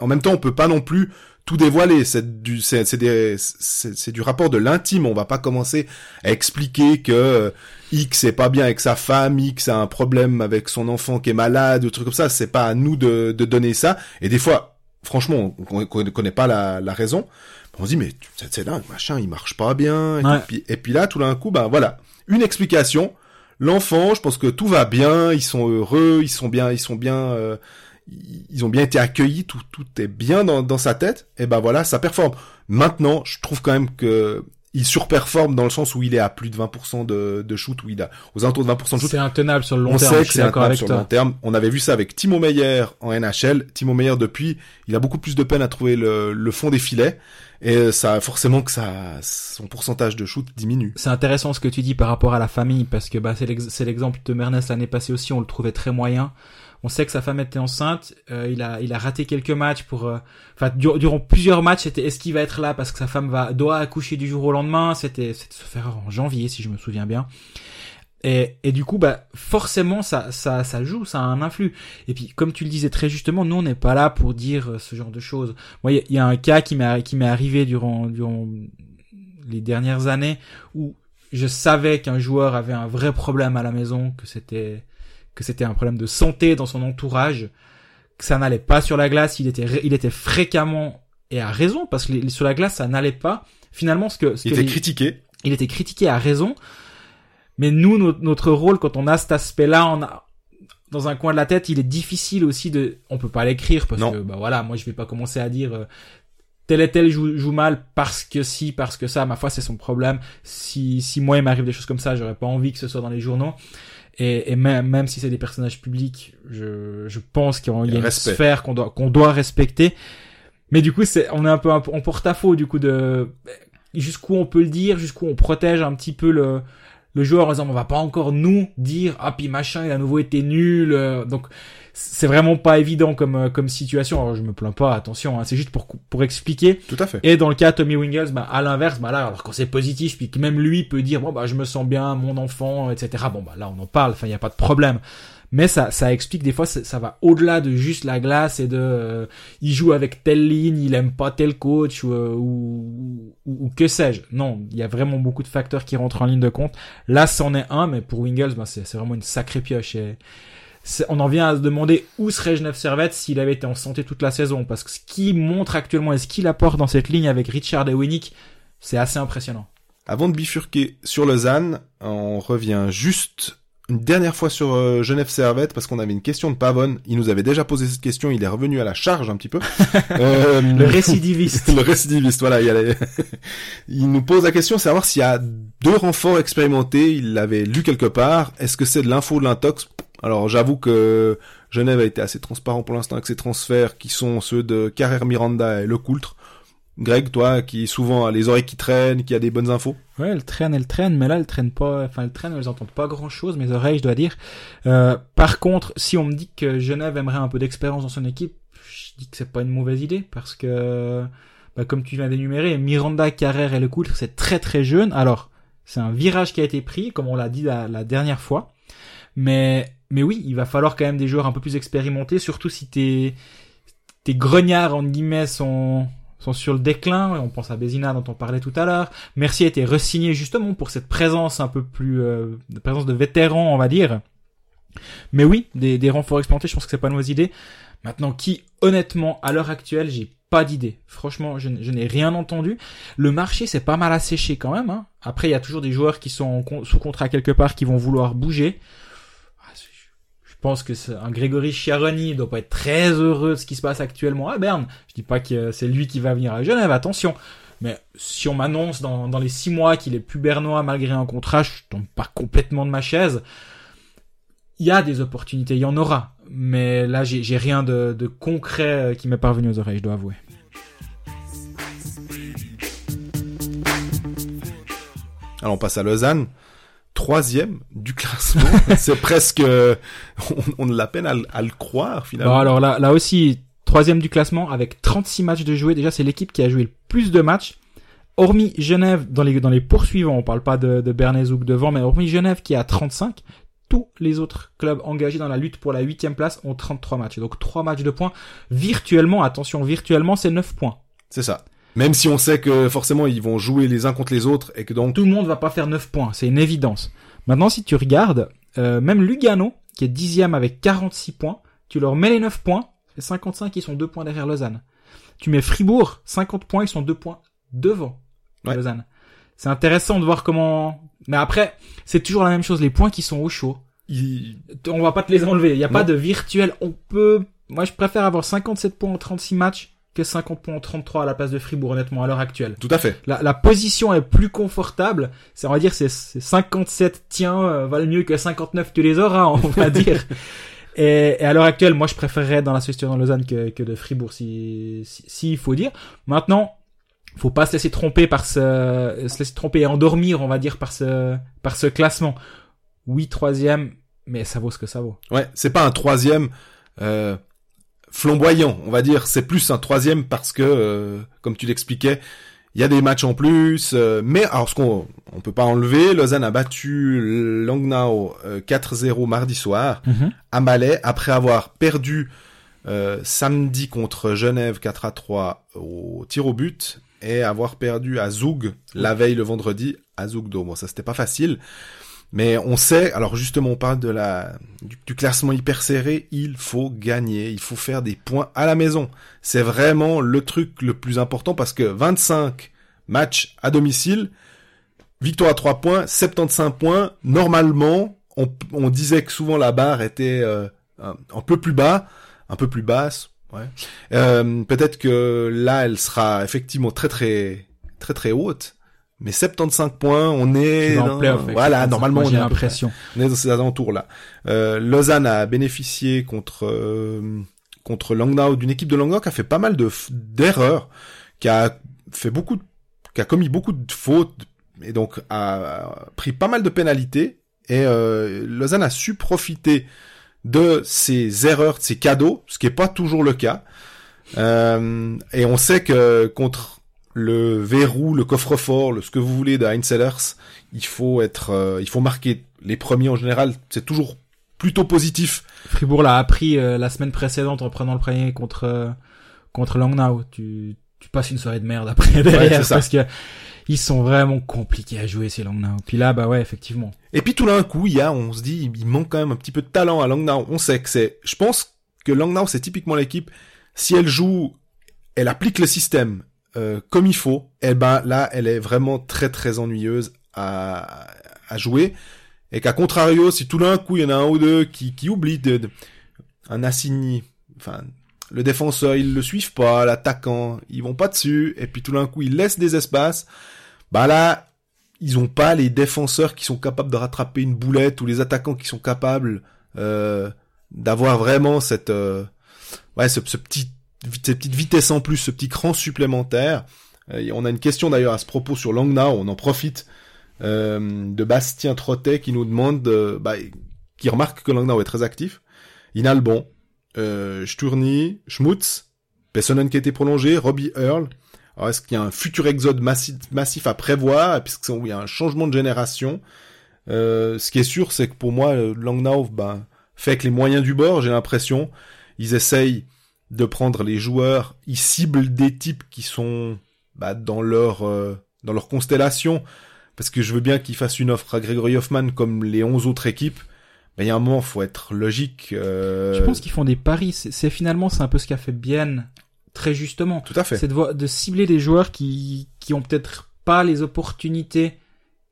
en même temps, on peut pas non plus tout dévoiler. C'est du, c'est, c'est des, c'est, c'est du rapport de l'intime. On va pas commencer à expliquer que euh, X est pas bien avec sa femme, X a un problème avec son enfant qui est malade, ou trucs comme ça. C'est pas à nous de, de donner ça. Et des fois, franchement, on, on connaît pas la, la raison. On se dit mais c'est, c'est dingue, machin, il marche pas bien. Et, Ouais. puis, et puis là, tout d'un coup, ben voilà, une explication. L'enfant, je pense que tout va bien, ils sont heureux, ils sont bien, ils sont bien, euh, ils ont bien été accueillis, tout, tout est bien dans, dans sa tête. Et ben voilà, ça performe. Maintenant, je trouve quand même que il surperforme dans le sens où il est à plus de 20% de, de shoot, où il a aux alentours de 20% de shoot. C'est intenable sur le long On terme. sait je que c'est intenable sur le long terme. On avait vu ça avec Timo Meyer en NHL. Timo Meyer depuis, il a beaucoup plus de peine à trouver le, le fond des filets et ça forcément que ça son pourcentage de shoot diminue. C'est intéressant ce que tu dis par rapport à la famille parce que bah c'est l'exemple de Mernes l'année passée aussi, on le trouvait très moyen. On sait que sa femme était enceinte, euh, il a il a raté quelques matchs pour euh, enfin dur- durant plusieurs matchs, c'était est-ce qu'il va être là parce que sa femme va doit accoucher du jour au lendemain, c'était se faire en janvier si je me souviens bien. Et, et du coup, bah forcément, ça, ça, ça joue, ça a un influx. Et puis, comme tu le disais très justement, nous, on n'est pas là pour dire euh, ce genre de choses. Moi, il y, a- il y a un cas qui m'est qui m'est arrivé durant durant les dernières années où je savais qu'un joueur avait un vrai problème à la maison, que c'était que c'était un problème de santé dans son entourage, que ça n'allait pas sur la glace, il était il était fréquemment et à raison parce que les- sur la glace ça n'allait pas. Finalement, ce que ce Il que était les- critiqué. il était critiqué à raison. Mais nous, notre, notre rôle, quand on a cet aspect-là, on a, dans un coin de la tête, il est difficile aussi de, on peut pas l'écrire parce Non. que, bah voilà, moi je vais pas commencer à dire, euh, tel et tel joue, joue mal parce que si, parce que ça, ma foi, c'est son problème. Si, si moi il m'arrive des choses comme ça, j'aurais pas envie que ce soit dans les journaux. Et, et même, même si c'est des personnages publics, je, je pense qu'il y a une respect. sphère qu'on doit, qu'on doit respecter. Mais du coup, c'est, on est un peu en porte-à-faux, du coup, de jusqu'où on peut le dire, jusqu'où on protège un petit peu le, le joueur en disant, on va pas encore nous dire, ah, puis machin, il a à nouveau été nul. euh, Donc, c'est vraiment pas évident comme, euh, comme situation. Alors, je me plains pas, attention, hein, c'est juste pour, pour expliquer. Tout à fait. Et dans le cas de Tommy Wingles, bah, à l'inverse, bah là, alors quand c'est positif, puis que même lui peut dire, bon, bah, je me sens bien, mon enfant, etc. Bon, bah, là, on en parle, enfin, il n'y a pas de problème. Mais ça, ça explique des fois, ça, ça va au-delà de juste la glace et de, euh, il joue avec telle ligne, il aime pas tel coach ou, euh, ou, ou, ou que sais-je. Non, il y a vraiment beaucoup de facteurs qui rentrent en ligne de compte. Là, c'en est un, mais pour Wingles, bah, c'est c'est vraiment une sacrée pioche. Et on en vient à se demander où serait Genève Servette s'il avait été en santé toute la saison. Parce que ce qu'il montre actuellement et ce qu'il apporte dans cette ligne avec Richard et Winnick, c'est assez impressionnant. Avant de bifurquer sur Lausanne, on revient juste une dernière fois sur euh, Genève Servette parce qu'on avait une question de Pavone. Il nous avait déjà posé cette question, il est revenu à la charge un petit peu. *laughs* Euh, Le récidiviste. *laughs* le récidiviste, voilà. Il, les- *laughs* il nous pose la question, savoir s'il y a deux renforts expérimentés. Il l'avait lu quelque part. Est-ce que c'est de l'info ou de l'intox? Alors j'avoue que Genève a été assez transparent pour l'instant avec ses transferts qui sont ceux de Carrère Miranda et Le Coultre. Greg, toi, qui souvent a les oreilles qui traînent, qui a des bonnes infos. Ouais, elle traîne, elle traîne, mais là, elle traîne pas, enfin, elle traîne, elles entendent pas grand chose, mes oreilles, je dois dire. Euh, par contre, si on me dit que Genève aimerait un peu d'expérience dans son équipe, je dis que c'est pas une mauvaise idée, parce que, bah, comme tu viens d'énumérer, Miranda, Carrère et Le Coultre, c'est très très jeune. Alors, c'est un virage qui a été pris, comme on l'a dit la, la dernière fois. Mais, mais oui, il va falloir quand même des joueurs un peu plus expérimentés, surtout si tes, tes grognards, en guillemets, sont, sont sur le déclin. On pense à Bézina dont on parlait tout à l'heure. Mercier a été resigné justement pour cette présence un peu plus, euh, présence de vétéran, on va dire. Mais oui, des, renforts expérimentés, je pense que c'est pas une mauvaise idée. Maintenant, qui, honnêtement, à l'heure actuelle, j'ai pas d'idée. Franchement, je, n'ai rien entendu. Le marché, c'est pas mal asséché quand même. Hein. Après, il y a toujours des joueurs qui sont sous contrat quelque part qui vont vouloir bouger. Je pense que c'est- un Grégory Chiaroni doit pas être très heureux de ce qui se passe actuellement à Berne. Je dis pas que c'est lui qui va venir à Genève, attention. Mais si on m'annonce dans, les six mois qu'il est plus bernois malgré un contrat, je tombe pas complètement de ma chaise. Il y a des opportunités, il y en aura. Mais là, j'ai rien de, de concret euh, qui m'est parvenu aux oreilles, je dois avouer. Alors on passe à Lausanne, troisième du classement. *laughs* c'est presque, euh, on, on a la peine à, le- à le croire finalement. Bon, alors là, là aussi, troisième du classement avec 36 matchs de jouer. Déjà, c'est l'équipe qui a joué le plus de matchs. Hormis Genève, dans les, dans les poursuivants, on parle pas de, de Bernezouk devant, mais hormis Genève qui a 35, tous les autres clubs engagés dans la lutte pour la huitième place ont 33 matchs. Donc 3 matchs de points. Virtuellement, attention, virtuellement, c'est 9 points. C'est ça. Même si on sait que forcément ils vont jouer les uns contre les autres et que donc Tout le monde va pas faire 9 points, c'est une évidence. Maintenant, si tu regardes, euh, même Lugano, qui est dixième avec 46 points, tu leur mets les 9 points, c'est 55, ils sont 2 points derrière Lausanne. Tu mets Fribourg, 50 points, ils sont 2 points devant Ouais. Lausanne. C'est intéressant de voir comment... Mais après, c'est toujours la même chose, les points qui sont au chaud. On va pas te les enlever, il n'y a pas de virtuel. On peut... Moi, je préfère avoir 57 points en 36 matchs que 50 points en 33 à la place de Fribourg, honnêtement, à l'heure actuelle tout à fait. la, la position est plus confortable. C'est on va dire c'est c'est 57 tiens euh, valent mieux que 59 tu les auras on va *laughs* dire. Et, et à l'heure actuelle, moi je préférerais être dans la situation de Lausanne que, que de Fribourg si si, faut dire. Maintenant, faut pas se laisser tromper par ce se laisser tromper et endormir on va dire par ce par ce classement. Oui troisième, mais ça vaut ce que ça vaut. Ouais, c'est pas un troisième euh, flamboyant, on va dire. C'est plus un troisième parce que, euh, comme tu l'expliquais, il y a des matchs en plus. euh, mais alors, ce qu'on on peut pas enlever, Lausanne a battu Langnau euh, 4-0 mardi soir à Malais après avoir perdu euh, samedi contre Genève 4 à 3 au tir au but et avoir perdu à Zoug la veille le vendredi à Zougdo. Bon, ça c'était pas facile. Mais on sait, alors justement, on parle de la du, classement hyper serré. Il faut gagner, il faut faire des points à la maison. C'est vraiment le truc le plus important parce que 25 matchs à domicile, victoire à 3 points, 75 points. Normalement, on, disait que souvent la barre était euh, un, un peu plus bas, un peu plus basse. Ouais. Euh, Peut-être que là, elle sera effectivement très très très très haute. Mais 75 points, on est dans- avec voilà, 75, normalement moi, on est l'impression. On est dans ces alentours-là. Euh, Lausanne a bénéficié contre euh, contre Langnau d'une équipe de Langnau qui a fait pas mal de d'erreurs, qui a fait beaucoup, de- qui a commis beaucoup de fautes et donc a, a pris pas mal de pénalités. Et euh, Lausanne a su profiter de ces erreurs, de ces cadeaux, ce qui est pas toujours le cas. Euh, et on sait que contre le verrou, le coffre-fort, le ce que vous voulez de il faut être, euh, il faut marquer les premiers en général. C'est toujours plutôt positif. Fribourg l'a appris euh, la semaine précédente en prenant le premier contre euh, contre Langnau. Tu tu passes une soirée de merde après derrière ça. parce que ils sont vraiment compliqués à jouer ces Langnau. Puis là bah ouais effectivement. Et puis tout d'un coup, il y a, on se dit, il manque quand même un petit peu de talent à Langnau. On sait que c'est, je pense que Langnau c'est typiquement l'équipe. Si elle joue, elle applique le système euh, comme il faut. Et ben là, elle est vraiment très très ennuyeuse à, à jouer. Et qu'à contrario, si tout d'un coup il y en a un ou deux qui, qui oublient de, de- un assigné, enfin le défenseur ils le suivent pas, l'attaquant ils vont pas dessus, et puis tout d'un coup ils laissent des espaces. Bah là, ils ont pas les défenseurs qui sont capables de rattraper une boulette ou les attaquants qui sont capables euh, d'avoir vraiment cette euh, ouais ce, ce petit cette petite vitesse en plus, ce petit cran supplémentaire. Euh, on a une question d'ailleurs à ce propos sur Langnau, on en profite euh, de Bastien Trottet qui nous demande euh, bah, qui remarque que Langnau est très actif. Inalbon, euh, Sturny, Schmutz, Pessonen qui a été prolongé, Robbie Earl. Alors est-ce qu'il y a un futur exode massif, massif à prévoir, puisqu'il y a un changement de génération? Euh, Ce qui est sûr, c'est que pour moi, euh, Langnau ben, fait avec les moyens du bord, j'ai l'impression. Ils essayent de prendre les joueurs, ils ciblent des types qui sont bah, dans leur euh, dans leur constellation, parce que je veux bien qu'ils fassent une offre à Gregory Hoffman comme les 11 autres équipes. Mais il y a un moment, faut être logique. euh, Je pense qu'ils font des paris. C'est c'est finalement c'est un peu ce qu'a fait Bien très justement. Tout à fait. C'est de, de cibler des joueurs qui qui ont peut-être pas les opportunités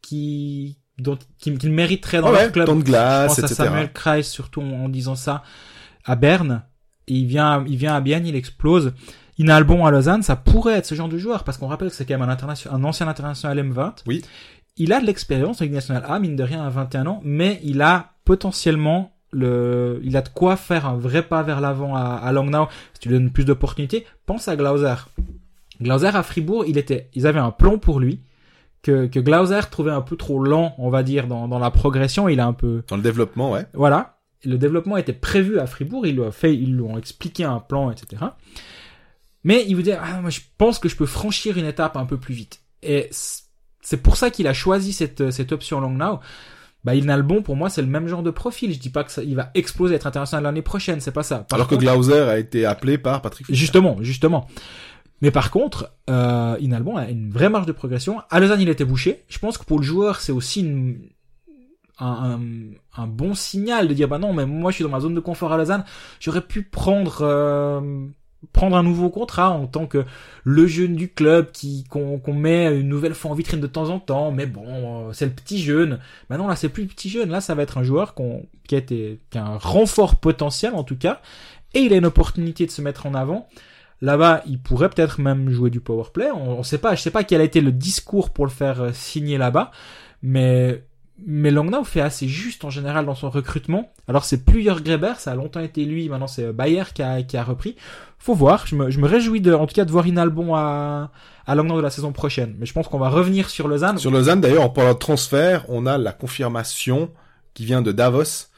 qui dont qui, qui mériteraient dans Ah leur ouais, club. temps de Je glace, pense à. Samuel Kreis surtout en, en disant ça à Berne. Et il vient, il vient à Bienne, il explose. Inalbon à Lausanne, ça pourrait être ce genre de joueur parce qu'on rappelle que c'est quand même un, international, un ancien international M20. Oui. Il a de l'expérience en Ligue nationale A, mine de rien, à 21 ans, mais il a potentiellement le, il a de quoi faire un vrai pas vers l'avant à, à Langnau. Si tu lui donnes plus d'opportunités, pense à Glauser. Glauser à Fribourg, il était, ils avaient un plan pour lui que, que Glauser trouvait un peu trop lent, on va dire, dans, dans la progression. Il a un peu, Dans le développement, ouais. voilà. Le développement était prévu à Fribourg, ils lui ont fait, ils lui ont expliqué un plan, etc. Mais il vous dit, ah, moi, je pense que je peux franchir une étape un peu plus vite. Et c'est pour ça qu'il a choisi cette, cette option Langnau. Bah, il n'a le bon, pour moi, c'est le même genre de profil. Je dis pas que ça, il va exploser, être international l'année prochaine, c'est pas ça. Par Alors contre- que Glauser a été appelé par Patrick Fischer. Justement, justement. Mais par contre, euh, Inalbon a une vraie marge de progression. À Lausanne, il était bouché. Je pense que pour le joueur, c'est aussi une- un, un, bon signal de dire bah non, mais moi je suis dans ma zone de confort à Lausanne. J'aurais pu prendre euh, prendre un nouveau contrat en tant que le jeune du club qui qu'on met une nouvelle fois en vitrine de temps en temps. Mais bon, euh, c'est le petit jeune. Maintenant là, c'est plus le petit jeune. Là, ça va être un joueur qu'on qui a été un renfort potentiel en tout cas, et il a une opportunité de se mettre en avant. Là-bas, il pourrait peut-être même jouer du power play. On, on sait pas, je sais pas quel a été le discours pour le faire euh, signer là-bas, mais mais Langnau fait assez juste en général dans son recrutement. Alors c'est plus Jörg Greber, ça a longtemps été lui, maintenant c'est euh, Bayer qui a, qui a repris. Faut voir, je me, je me réjouis de, en tout cas de voir Inalbon à, à Langnau de la saison prochaine. Mais je pense qu'on va revenir sur Lausanne. Sur Lausanne, d'ailleurs, en parlant de transfert, on a la confirmation qui vient de Davos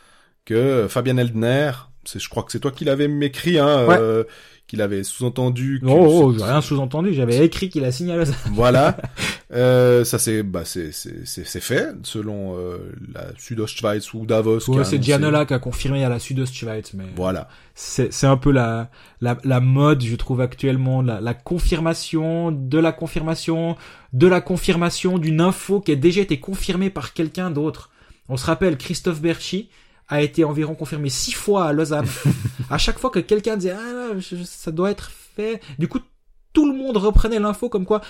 que Fabien Eldner, c'est, je crois que c'est toi qui l'avais écrit, hein, Ouais. euh, qu'il avait sous-entendu. que Oh, oh j'ai rien sous-entendu, j'avais écrit qu'il a signé à Lausanne. Voilà. *laughs* Euh, ça c'est bah c'est c'est fait selon euh, la Südostschweiz ou Davos. Ouais, c'est. Gianola qui a confirmé à la Südostschweiz, mais Voilà. c'est c'est un peu la, la la mode je trouve actuellement la, la confirmation de la confirmation de la confirmation d'une info qui a déjà été confirmée par quelqu'un d'autre on se rappelle Christophe Berchi a été environ confirmé six fois à Lausanne *laughs* à chaque fois que quelqu'un disait ah là, je- je- ça doit être fait du coup tout le monde reprenait l'info comme quoi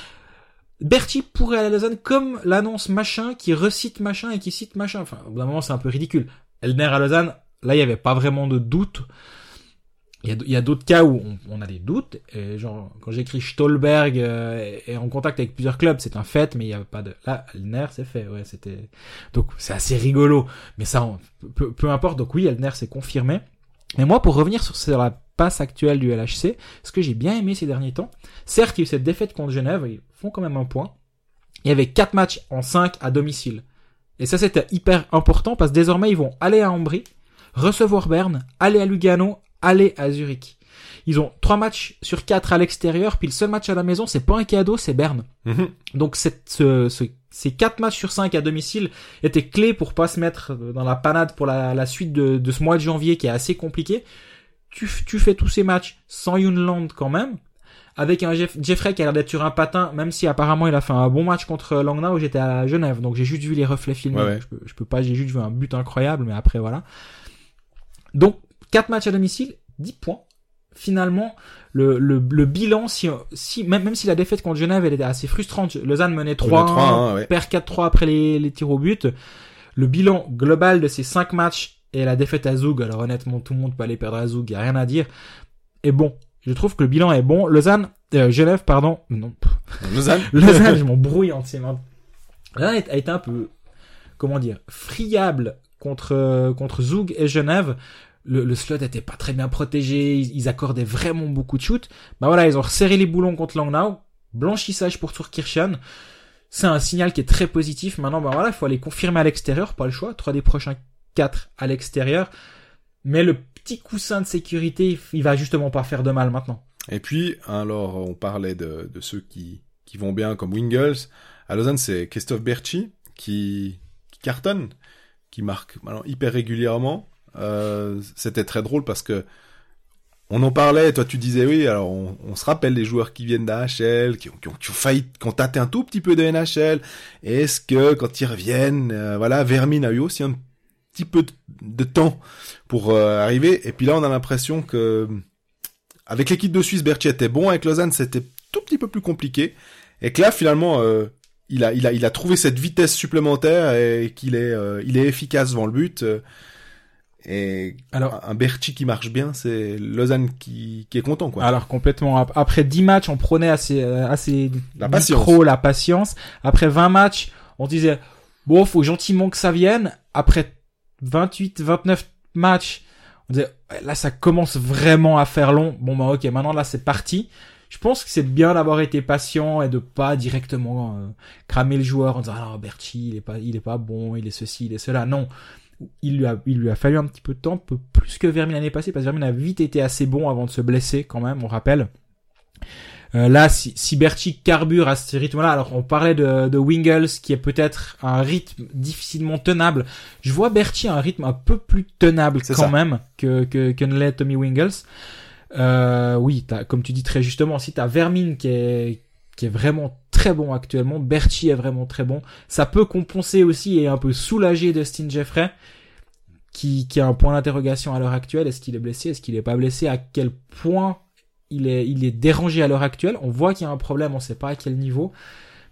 Berti pourrait aller à Lausanne comme l'annonce machin qui recite machin et qui cite machin. Enfin, au bout d'un moment, c'est un peu ridicule. Elner à Lausanne, là, il n'y avait pas vraiment de doute. Il y a, d'autres cas où on, a des doutes. Et genre, quand j'écris Stolberg euh, est en contact avec plusieurs clubs, c'est un fait, mais il y a pas de. Là, Elner, c'est fait. Ouais, c'était. Donc c'est assez rigolo. Mais ça, peu, peu importe. Donc oui, Elner s'est confirmé. Mais moi, pour revenir sur, sur la passe actuelle du LHC, ce que j'ai bien aimé ces derniers temps, certes, il y a eu cette défaite contre Genève, ils font quand même un point. Il y avait quatre matchs en 5 à domicile. Et ça, c'était hyper important parce que désormais, ils vont aller à Ambry, recevoir Berne, aller à Lugano, aller à Zurich. Ils ont trois matchs sur quatre à l'extérieur, puis le seul match à la maison, c'est pas un cadeau, c'est Berne. Mhm. Donc cette, ce, ce- ces quatre matchs sur cinq à domicile étaient clés pour pas se mettre dans la panade pour la, la suite de, de ce mois de janvier qui est assez compliqué. Tu, tu fais tous ces matchs sans Yunland quand même, avec un Jeff- Jeffrey qui a l'air d'être sur un patin, même si apparemment il a fait un bon match contre Langnau, j'étais à Genève, donc j'ai juste vu les reflets filmés. Ouais, ouais. Je, peux, je peux pas, j'ai juste vu un but incroyable, mais après voilà. Donc quatre matchs à domicile, 10 points. Finalement, le, le, le bilan, si, si même, même si la défaite contre Genève elle était assez frustrante, Lausanne menait 3 On est 3-1, ouais. perd 4-3 après les, les tirs au but. Le bilan global de ces 5 matchs et la défaite à Zoug, alors honnêtement tout le monde peut aller perdre à Zoug, y a rien à dire, est bon. Je trouve que le bilan est bon. Lausanne, euh, Genève, pardon, non, Lausanne. *laughs* Lausanne, je m'embrouille entièrement. Lausanne a été un peu, comment dire, friable contre contre Zug et Genève. Le, le slot était pas très bien protégé, ils, ils accordaient vraiment beaucoup de shoots. Bah voilà, ils ont resserré les boulons contre Langnau, blanchissage pour Turkirchen. C'est un signal qui est très positif. Maintenant, bah voilà, il faut aller confirmer à l'extérieur, pas le choix. Trois des prochains quatre à l'extérieur. Mais le petit coussin de sécurité, il va justement pas faire de mal maintenant. Et puis, alors, on parlait de, de ceux qui, qui vont bien comme Wingles. À Lausanne, c'est Christophe Berchi qui, qui cartonne, qui marque alors, hyper régulièrement. Euh, C'était très drôle parce que on en parlait, toi tu disais oui, alors on, se rappelle les joueurs qui viennent d'AHL, qui, ont- failli, qui ont tâté un tout petit peu de NHL. Est-ce que quand ils reviennent, euh, voilà, Vermin a eu aussi un petit peu de, temps pour euh, arriver. Et puis là, on a l'impression que avec l'équipe de Suisse, Berthier était bon. Avec Lausanne, c'était tout petit peu plus compliqué. Et que là, finalement, il a, il a, il a trouvé cette vitesse supplémentaire et qu'il est, il est efficace devant le but. Et Alors- un Berti qui marche bien, c'est Lausanne qui, qui est content, quoi. Alors complètement. Ap- Après 10 matchs, on prenait assez, euh, assez La patience. la patience. Après 20 matchs, on disait bon, faut gentiment que ça vienne. Après 28, 29 matchs, on disait là ça commence vraiment à faire long. Bon bah ok, maintenant là c'est parti. Je pense que c'est bien d'avoir été patient et de pas directement euh, cramer le joueur en disant ah Berti il est pas il est pas bon, il est ceci, il est cela. Non, il lui a il lui a fallu un petit peu de temps, peu plus que Vermin l'année passée parce que Vermin a vite été assez bon avant de se blesser quand même, on rappelle. Euh, là, si, si Berti carbure à ce rythme-là, alors on parlait de, de Wingles qui est peut-être un rythme difficilement tenable. Je vois Berti à un rythme un peu plus tenable quand ça. même que que, que ne l'est Tommy Wingles. Euh, oui, comme tu dis très justement, si t'as Vermin qui est qui est vraiment très bon actuellement, Berti est vraiment très bon. Ça peut compenser aussi et un peu soulager Dustin Jeffrey, qui, qui a un point d'interrogation à l'heure actuelle. Est-ce qu'il est blessé? Est-ce qu'il est pas blessé? À quel point il est, dérangé à l'heure actuelle? On voit qu'il y a un problème, on sait pas à quel niveau.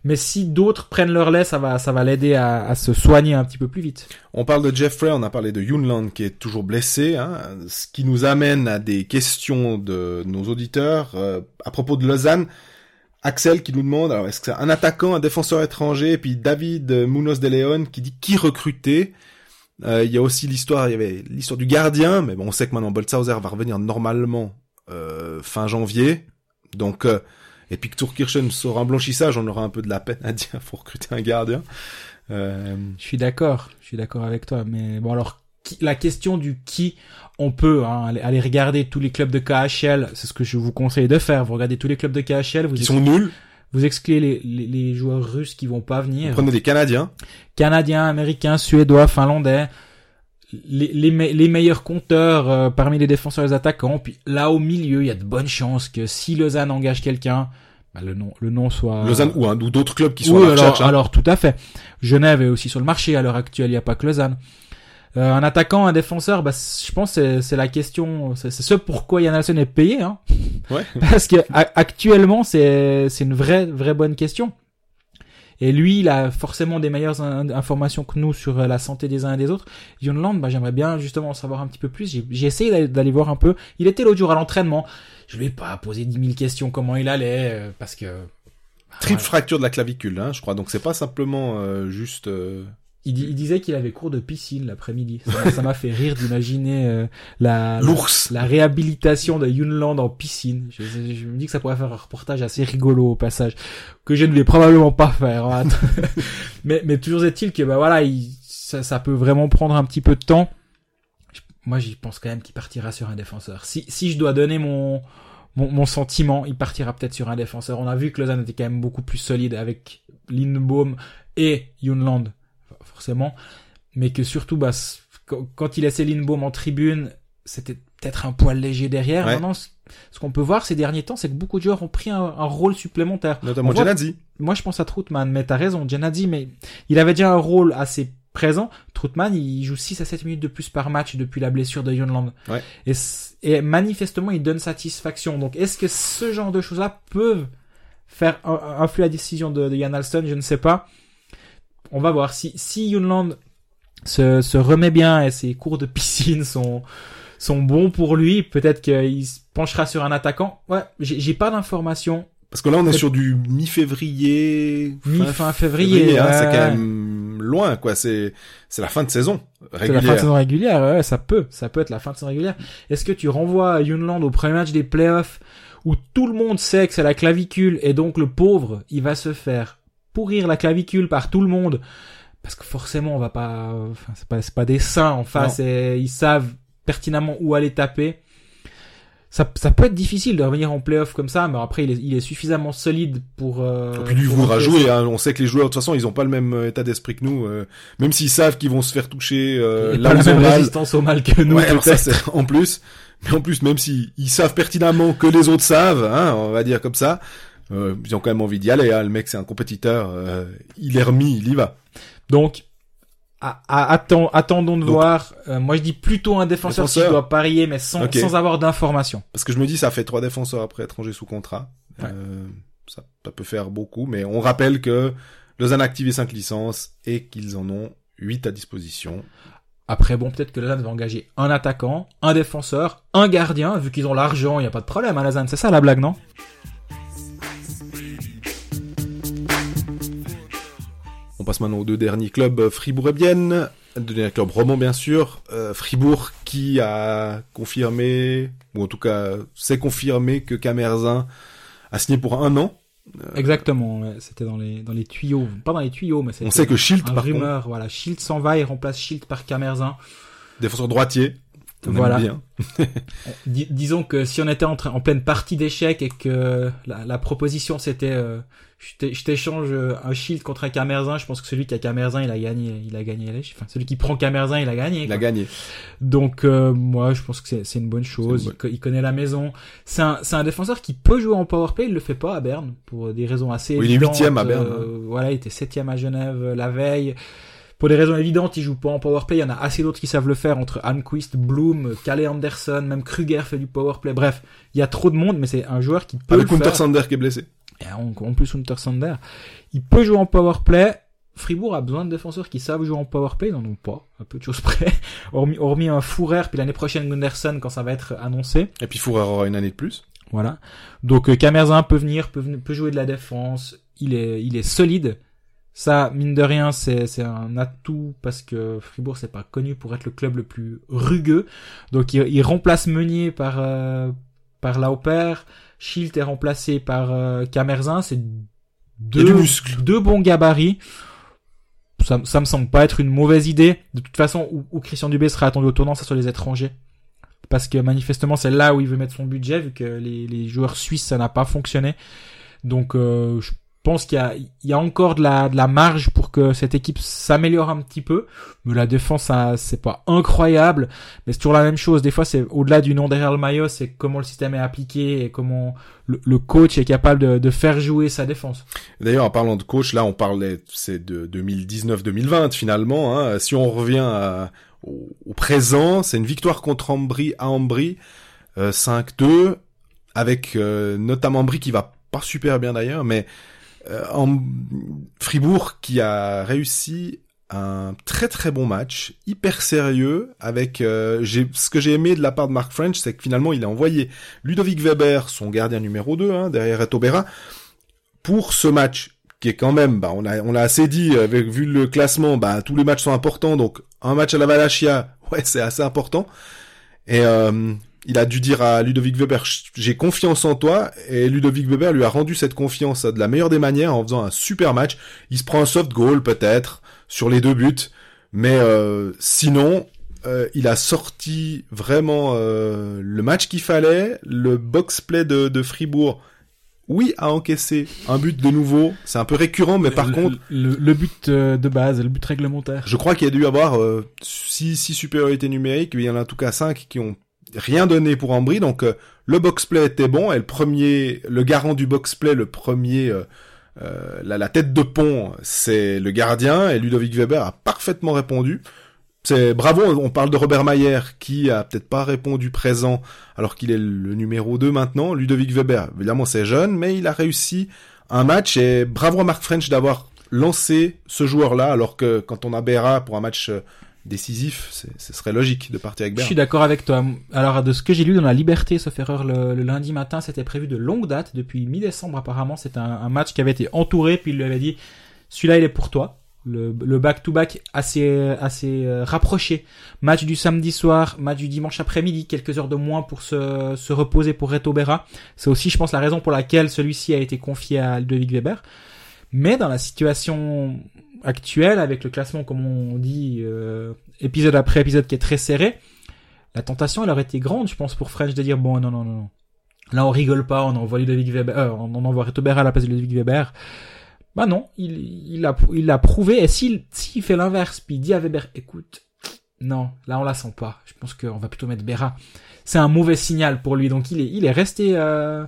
Mais si d'autres prennent leur lait, ça va, ça va l'aider à, à se soigner un petit peu plus vite. On parle de Jeffrey, on a parlé de Yunland qui est toujours blessé, hein, ce qui nous amène à des questions de nos auditeurs euh, à propos de Lausanne. Axel qui nous demande, alors est-ce que c'est un attaquant, un défenseur étranger, et puis David euh, Munoz de Leon qui dit qui recruter. Euh, Il y a aussi l'histoire, il y avait l'histoire du gardien, mais bon, on sait que maintenant Boltzhauser va revenir normalement euh, fin janvier, donc euh, et puis que Tourkirchen sera un blanchissage, on aura un peu de la peine à dire pour recruter un gardien. Euh, Je suis d'accord, je suis d'accord avec toi. Mais bon, alors la question du qui, on peut hein, aller, regarder tous les clubs de KHL. C'est ce que je vous conseille de faire. Vous regardez tous les clubs de KHL, vous qui sont nuls, vous excluez les, les, les joueurs russes qui vont pas venir. prenez des Canadiens. Canadiens, Américains, Suédois, Finlandais, les, les, me- les meilleurs compteurs euh, parmi les défenseurs et les attaquants. Puis là au milieu, il y a de bonnes chances que si Lausanne engage quelqu'un, bah, le nom le nom soit Lausanne ou, un- ou d'autres clubs qui sont oui, à la alors, recherche. hein. alors tout à fait. Genève est aussi sur le marché à l'heure actuelle, il n'y a pas que Lausanne. Euh, un attaquant, un défenseur, bah, je pense c'est- c'est la question, c'est ce pourquoi Yann Alson est payé, hein. *laughs* Ouais. *laughs* Parce que a- actuellement, c'est c'est une vraie vraie bonne question. Et lui, il a forcément des meilleures in- informations que nous sur euh, la santé des uns et des autres. Yunland, bah, j'aimerais bien justement en savoir un petit peu plus. J'ai- essayé d'aller- voir un peu. Il était l'autre jour à l'entraînement. Je lui ai pas posé 10 000 questions comment il allait, euh, parce que... bah, Triple fracture de la clavicule, hein, je crois. Donc c'est pas simplement euh, juste. euh, Il, il disait qu'il avait cours de piscine l'après-midi. Ça m'a fait rire d'imaginer euh, la, L'ours. la réhabilitation de Yunland en piscine. Je, je- je me dis que ça pourrait faire un reportage assez rigolo au passage, que je ne vais probablement pas faire. hein. *laughs* mais, mais toujours est-il que bah voilà, il, ça, ça peut vraiment prendre un petit peu de temps. Je- Moi, j'y pense quand même qu'il partira sur un défenseur. Si, si je dois donner mon, mon, mon sentiment, il partira peut-être sur un défenseur. On a vu que Lausanne était quand même beaucoup plus solide avec Lindbaum et Yunland, forcément. Mais que surtout, bah, quand, il laissait Lindbaum en tribune, c'était peut-être un poil léger derrière. Ouais. Maintenant, ce, qu'on peut voir ces derniers temps, c'est que beaucoup de joueurs ont pris un, un rôle supplémentaire. Notamment Genadzi. Moi, je pense à Troutman, mais t'as raison, Jen a dit, mais il avait déjà un rôle assez présent. Troutman, il joue 6 à 7 minutes de plus par match depuis la blessure de Yonland. Ouais. Et, manifestement, il donne satisfaction. Donc, est-ce que ce genre de choses-là peuvent faire influer la décision de, de Jan Alston? Je ne sais pas. On va voir. Si, si Yonland se, se remet bien et ses cours de piscine sont, sont bons pour lui, peut-être qu'il se penchera sur un attaquant. Ouais, j'ai j'ai pas d'informations. Parce que là, on est sur du mi-février. Mi-fin février, hein, ouais, c'est quand même loin, quoi. C'est, c'est la fin de saison C'est la fin de saison régulière, ouais, ça peut, ça peut être la fin de saison régulière. Est-ce que tu renvoies Yunland au premier match des playoffs où tout le monde sait que c'est la clavicule et donc le pauvre, il va se faire pourrir la clavicule par tout le monde parce que forcément on va pas, enfin, c'est pas, c'est pas des saints en face et ils savent pertinemment où aller taper. Ça, ça peut être difficile de revenir en playoff comme ça, mais après il est, il est suffisamment solide pour. Euh, Et puis lui voudra jouer. Hein. On sait que les joueurs, de toute façon, ils ont pas le même euh, état d'esprit que nous. euh, même s'ils savent qu'ils vont se faire toucher euh, là pas la même mal. résistance au mal que nous. Ouais, alors ça, en plus. Mais en plus, même s'ils ils savent pertinemment que les autres savent, hein, on va dire comme ça, euh, ils ont quand même envie d'y aller. Hein. Le mec, c'est un compétiteur. euh, il est remis, il y va. Donc, à, à- attend- attendons de Donc- voir. Euh, moi, je dis plutôt un défenseur, Défenseur. qui doit parier, mais sans, sans avoir d'informations. Parce que je me dis, ça fait trois défenseurs après étranger sous contrat. Ouais. Euh, ça, ça peut faire beaucoup, mais on rappelle que Lausanne a activé cinq licences et qu'ils en ont huit à disposition. Après, bon, peut-être que Lausanne va engager un attaquant, un défenseur, un gardien, vu qu'ils ont l'argent, il n'y a pas de problème à Lausanne. C'est ça la blague, non? On passe maintenant aux deux derniers clubs, euh, Fribourg et Bienne. Deux derniers clubs romans, bien sûr. Euh, Fribourg qui a confirmé, ou en tout cas, s'est confirmé que Camerzin a signé pour un an. Exactement, ouais, c'était dans les, dans les tuyaux. Pas dans les tuyaux, mais c'était On sait que Schilt, par contre, rumeur. Voilà, Schild s'en va, il remplace Schild par Camerzin. défenseur droitier. On Voilà. bien. *laughs* Dis- disons que si on était en, train- en pleine partie d'échecs et que la, la proposition c'était euh, je t'é- je t'échange euh, un shield contre un Camerzin, je pense que celui qui a Camerzin il a gagné, il a gagné. Enfin celui qui prend Camerzin il a gagné. Il a gagné. Donc euh, moi je pense que c'est- une bonne chose. Il, co- il connaît la maison. C'est un, c'est un défenseur qui peut jouer en powerplay, il le fait pas à Berne pour des raisons assez. Oui, il est évidentes. huitième à Berne, Euh, Voilà, il était septième à Genève euh, la veille. Pour des raisons évidentes, il joue pas en powerplay. Il y en a assez d'autres qui savent le faire entre Anquist, Bloom, Calais Anderson, même Kruger fait du powerplay. Bref, il y a trop de monde, mais c'est un joueur qui peut Avec le Hunter faire. Sander qui est blessé. Et en, plus, Hunter Sander, il peut jouer en powerplay. Fribourg a besoin de défenseurs qui savent jouer en powerplay, ils n'en ont pas, à peu de choses près. *laughs* hormis, hormis un Fourer, puis l'année prochaine Gunderson quand ça va être annoncé. Et puis Fourer aura une année de plus. Voilà. Donc euh, Camerzin peut venir, peut, venir- peut jouer de la défense. Il est, il est solide. Ça, mine de rien, c'est, c'est un atout parce que Fribourg, c'est pas connu pour être le club le plus rugueux. Donc il, il remplace Meunier par euh, par Lauper. Schilt est remplacé par euh, Camerzin. C'est deux, bons gabarits. Ça, ça me semble pas être une mauvaise idée. De toute façon, où, où Christian Dubé sera attendu au tournant, c'est sur les étrangers. Parce que manifestement, c'est là où il veut mettre son budget, vu que les, les joueurs suisses, ça n'a pas fonctionné. Donc, euh, je pense qu'il y y a encore de la, de la marge pour que cette équipe s'améliore un petit peu. Mais la défense, c'est pas incroyable. Mais c'est toujours la même chose. Des fois, c'est au-delà du nom derrière le maillot, c'est comment le système est appliqué et comment le, coach est capable de, de faire jouer sa défense. D'ailleurs, en parlant de coach, là, on parlait, c'est de 2019-2020 finalement. Hein. Si on revient au, au présent, c'est une victoire contre Ambry à Ambry, euh, 5-2, avec euh, notamment Ambry qui va pas super bien d'ailleurs, mais en Fribourg qui a réussi un très très bon match, hyper sérieux, avec euh, ce que j'ai aimé de la part de Mark French, c'est que finalement il a envoyé Ludovic Weber, son gardien numéro 2, hein, derrière Etobera, pour ce match qui est quand même, bah, on a on l'a assez dit, avec vu le classement, bah tous les matchs sont importants, donc un match à la Valachia, *laughs* ouais c'est assez important, et euh, il a dû dire à Ludovic Weber, j'ai confiance en toi, et Ludovic Weber lui a rendu cette confiance de la meilleure des manières en faisant un super match. Il se prend un soft goal peut-être sur les deux buts, mais euh, sinon, euh, il a sorti vraiment euh, le match qu'il fallait, le box play de, de Fribourg. Oui, a encaissé un but de nouveau. C'est un peu récurrent, mais par le, contre, le, le but euh, de base, le but réglementaire. je crois qu'il y a dû avoir euh, six, six supériorités numériques. Il y en a en tout cas cinq qui ont rien donné pour Ambry. Donc euh, le box play était bon et le premier, le garant du box play, le premier, euh, euh, la, la tête de pont, c'est le gardien et Ludovic Weber a parfaitement répondu. C'est bravo, on parle de Robert Mayer qui a peut-être pas répondu présent alors qu'il est le numéro 2 maintenant. Ludovic Weber, évidemment c'est jeune, mais il a réussi un match et bravo à Mark French d'avoir lancé ce joueur-là alors que quand on a Berra pour un match euh, décisif, ce serait logique de partir avec Je Berra. suis d'accord avec toi. Alors, de ce que j'ai lu dans la Liberté, sauf erreur, le, le lundi matin, c'était prévu de longue date. Depuis mi-décembre, apparemment, c'est un, un match qui avait été entouré, puis il lui avait dit, celui-là, il est pour toi. Le, le back-to-back assez, assez euh, rapproché. Match du samedi soir, match du dimanche après-midi, quelques heures de moins pour se, se reposer pour Reto Berra. C'est aussi, je pense, la raison pour laquelle celui-ci a été confié à Ludovic Weber. Mais dans la situation actuelle, avec le classement, comme on dit, euh, épisode après épisode qui est très serré, la tentation, elle aurait été grande, je pense, pour French de dire bon, non, non, non, non. Là, on rigole pas, on envoie Ludovic Weber, euh, on envoie Reto à la place de Ludovic Weber. Bah non, il, il a, il l'a prouvé, et s'il, s'il fait l'inverse, puis il dit à Weber, écoute, non, là, on la sent pas. Je pense qu'on va plutôt mettre Berra. C'est un mauvais signal pour lui, donc il est, il est resté, euh.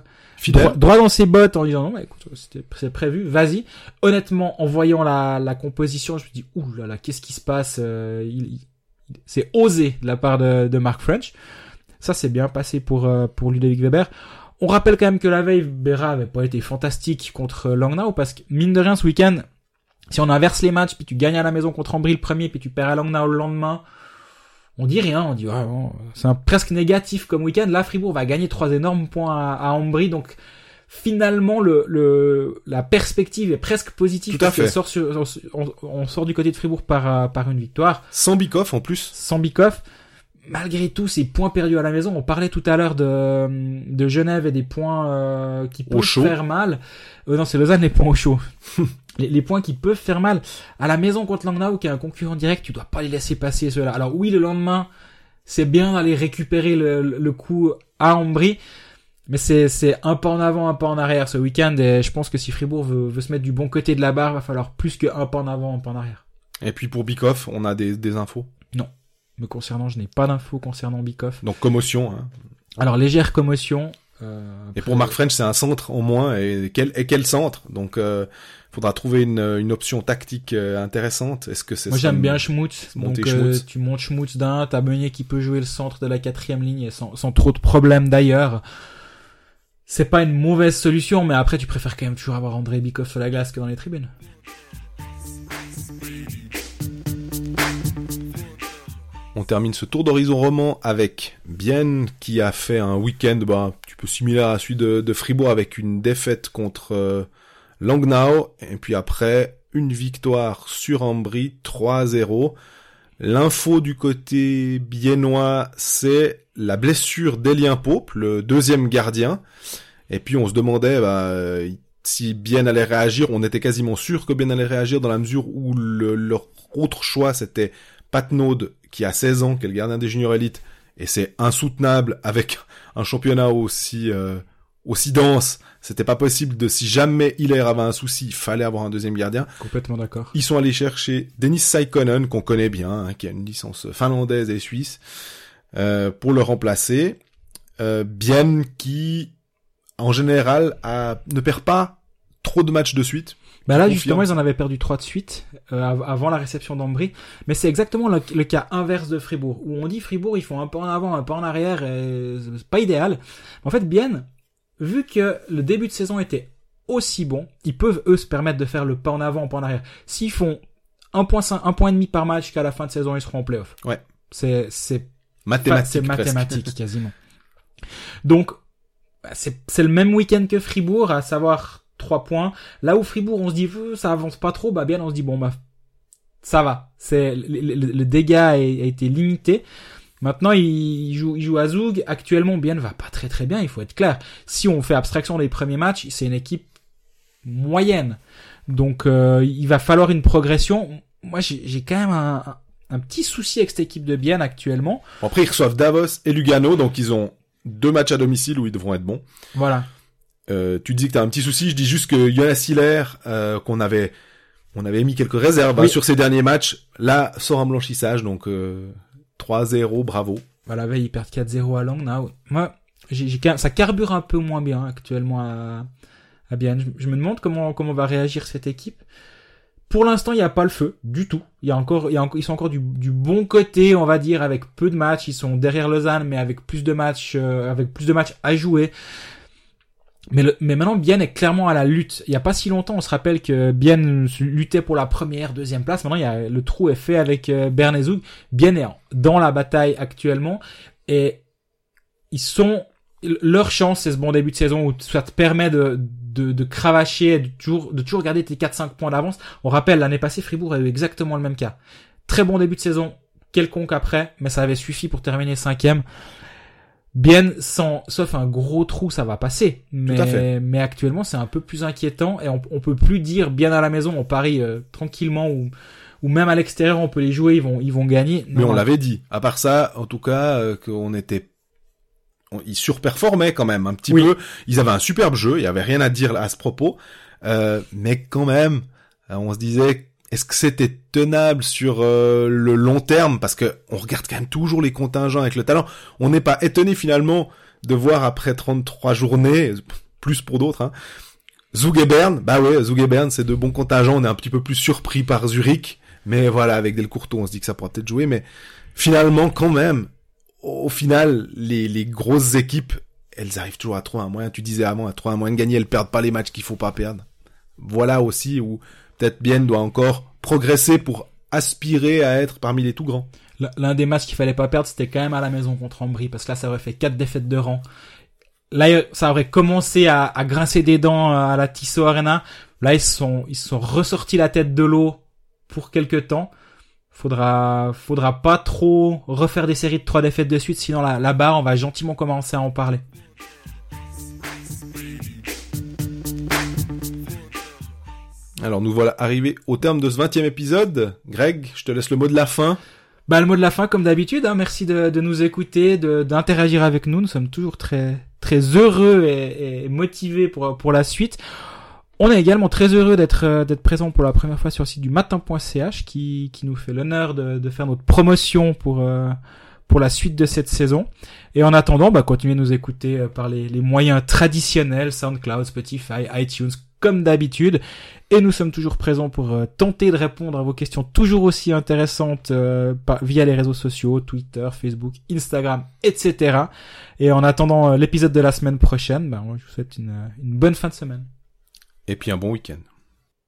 Droit, droit dans ses bottes en disant non, bah, écoute, c'était, c'est prévu, vas-y. Honnêtement, en voyant la, la composition, je me dis, ouh là là, qu'est-ce qui se passe, euh, il, il- c'est osé de la part de, de Mark French. Ça, c'est bien passé pour, euh, pour Ludovic Weber. On rappelle quand même que la veille, Berra avait pas été fantastique contre Langnau parce que, mine de rien, ce week-end, si on inverse les matchs, puis tu gagnes à la maison contre Ambry le premier, puis tu perds à Langnau le lendemain, on dit rien, on dit, ouais, bon, c'est un presque négatif comme week-end. Là, Fribourg va gagner trois énormes points à, à Ambry, donc, finalement, le, le, la perspective est presque positive. Tout parce. Sort sur, on, on sort du côté de Fribourg par, euh, par une victoire Sans Bikoff en plus. sans Bikoff. Malgré tout, ces points perdus à la maison, on parlait tout à l'heure de, de Genève et des points euh, qui peuvent faire mal. Euh, non, c'est Lausanne les points au chaud. *laughs* les, les points qui peuvent faire mal. À la maison contre Langnau, qui est un concurrent direct, tu dois pas les laisser passer ceux-là. Alors oui, le lendemain, c'est bien d'aller récupérer le, le coup à Ambry, mais c'est c'est un pas en avant, un pas en arrière ce week-end. Et je pense que si Fribourg veut, veut se mettre du bon côté de la barre, va falloir plus que un pas en avant, un pas en arrière. Et puis pour Bikoff, on a des, des infos? Me concernant, je n'ai pas d'infos concernant Bikoff. Donc commotion. Hein. Alors légère commotion. Euh, Et pour Mark French, c'est un centre au moins. Et quel, et quel centre? Donc, euh, faudra trouver une, une option tactique euh, intéressante. Est-ce que c'est moi j'aime bien Schmutz. Donc euh, Schmutz. tu montes Schmutz d'un, t'as Meunier qui peut jouer le centre de la quatrième ligne et sans, sans trop de problèmes d'ailleurs. C'est pas une mauvaise solution, mais après tu préfères quand même toujours avoir André Bikoff sur la glace que dans les tribunes. On termine ce tour d'horizon roman avec Bienne qui a fait un week-end bah, un petit peu similaire à celui de, Fribourg avec une défaite contre euh, Langnau et puis après une victoire sur Ambry 3-0. L'info du côté biennois, c'est la blessure d'Elien Pope, le deuxième gardien. Et puis on se demandait bah, si Bien allait réagir. On était quasiment sûr que Bien allait réagir dans la mesure où le- leur autre choix c'était Patnaud qui a 16 ans, qui est le gardien des juniors élites, et c'est insoutenable avec un championnat aussi euh, aussi dense. C'était pas possible de si jamais Hilaire avait un souci, il fallait avoir un deuxième gardien. Complètement d'accord. Ils sont allés chercher Denis Saikonen, qu'on connaît bien, hein, qui a une licence finlandaise et suisse, euh, pour le remplacer. Euh, Bien qui, en général, a, ne perd pas trop de matchs de suite. Bah là justement ils en avaient perdu trois de suite euh, av- avant la réception d'Ambry, mais c'est exactement le, le cas inverse de Fribourg où on dit Fribourg ils font un pas en avant, un pas en arrière, et c'est pas idéal. En fait bien vu que le début de saison était aussi bons, ils peuvent eux se permettre de faire le pas en avant, pas en arrière. S'ils font un point, un point et demi par match qu'à la fin de saison, ils seront en playoff. Ouais. C'est, c'est Mathématique. c'est presque. mathématique *laughs* quasiment. Donc, bah, c'est c'est le même week-end que Fribourg, à savoir trois points. Là où Fribourg, on se dit, euh, ça avance pas trop, bah bien, on se dit, bon, bah, ça va. C'est le, le- le dégât a, a été limité. Maintenant, il joue, il joue à Zug. Actuellement, Bien va pas très très bien, il faut être clair. Si on fait abstraction des premiers matchs, c'est une équipe moyenne. Donc, euh, il va falloir une progression. Moi, j'ai quand même un, un- un petit souci avec cette équipe de Bien actuellement. Après, ils reçoivent Davos et Lugano, donc ils ont deux matchs à domicile où ils devront être bons. Voilà. Euh, tu dis que t'as un petit souci, je dis juste que Jonas Hiller, euh, qu'on avait, on avait mis quelques réserves hein, sur ces derniers matchs, là, sort un blanchissage, donc euh, 3-0, bravo. Voilà, veille, ils perdent 4-0 à Langnau. Moi, j'ai, j'ai quand même- ça carbure un peu moins bien actuellement à, à Bienne. Je, je me demande comment, comment va réagir cette équipe. Pour l'instant, il n'y a pas le feu du tout. Il y a encore, il y a ils sont encore du, du bon côté, on va dire, avec peu de matchs. Ils sont derrière Lausanne, mais avec plus de matchs, euh, avec plus de matchs à jouer. Mais, le, mais maintenant, Bienne est clairement à la lutte. Il y a pas si longtemps, on se rappelle que Bienne luttait pour la première, deuxième place. Maintenant, y a, le trou est fait avec euh, Bern et Zug. Bienne est dans la bataille actuellement et ils sont leur chance c'est ce bon début de saison où ça te permet de de, de cravacher de toujours de toujours garder tes 4-5 points d'avance on rappelle l'année passée Fribourg a eu exactement le même cas très bon début de saison quelconque après mais ça avait suffi pour terminer cinquième bien sans sauf un gros trou ça va passer mais à fait. mais actuellement c'est un peu plus inquiétant et on, on peut plus dire bien à la maison on parie euh, tranquillement ou ou même à l'extérieur on peut les jouer ils vont ils vont gagner Mais on l'avait dit. À part ça, en tout cas, euh, qu'on était, on- ils surperformaient quand même un petit Oui. peu. Ils avaient un superbe jeu. Il y avait rien à dire à ce propos. Euh, mais quand même, euh, on se disait, est-ce que c'était tenable sur euh, le long terme? Parce que on regarde quand même toujours les contingents avec le talent. On n'est pas étonné finalement de voir après 33 journées, plus pour d'autres, hein, Zug et Bern, bah ouais, Zug et Bern, c'est de bons contingents. On est un petit peu plus surpris par Zurich, mais voilà, avec Del Courto, on se dit que ça pourra peut-être jouer. Mais finalement, quand même, au final, les, les grosses équipes, elles arrivent toujours à trouver un moyen. Tu disais avant, à trouver un moyen de gagner. Elles perdent pas les matchs qu'il faut pas perdre. Voilà aussi où peut-être Bien doit encore progresser pour aspirer à être parmi les tout grands. L'un des matchs qu'il fallait pas perdre, c'était quand même à la maison contre Ambry, parce que là, ça aurait fait quatre défaites de rang. Là, ça aurait commencé à, grincer des dents à la Tissot Arena. Là, ils sont, ils sont ressortis la tête de l'eau pour quelques temps. Faudra, faudra pas trop refaire des séries de trois défaites de suite, sinon là, là-bas, on va gentiment commencer à en parler. Alors nous voilà arrivés au terme de ce 20 e épisode. Greg, je te laisse le mot de la fin. Bah, le mot de la fin, comme d'habitude, hein, merci de, de nous écouter, d'interagir avec nous. Nous sommes toujours très, très heureux et, et motivés pour, pour la suite. On est également très heureux d'être, euh, d'être présent pour la première fois sur le site du matin.ch qui, qui nous fait l'honneur de, de faire notre promotion pour, euh, pour la suite de cette saison. Et en attendant, bah, continuez de nous écouter euh, par les, les moyens traditionnels, SoundCloud, Spotify, iTunes, comme d'habitude. Et nous sommes toujours présents pour euh, tenter de répondre à vos questions toujours aussi intéressantes euh, via les réseaux sociaux, Twitter, Facebook, Instagram, etc. Et en attendant euh, l'épisode de la semaine prochaine, bah, je vous souhaite une bonne fin de semaine. Et puis un bon week-end.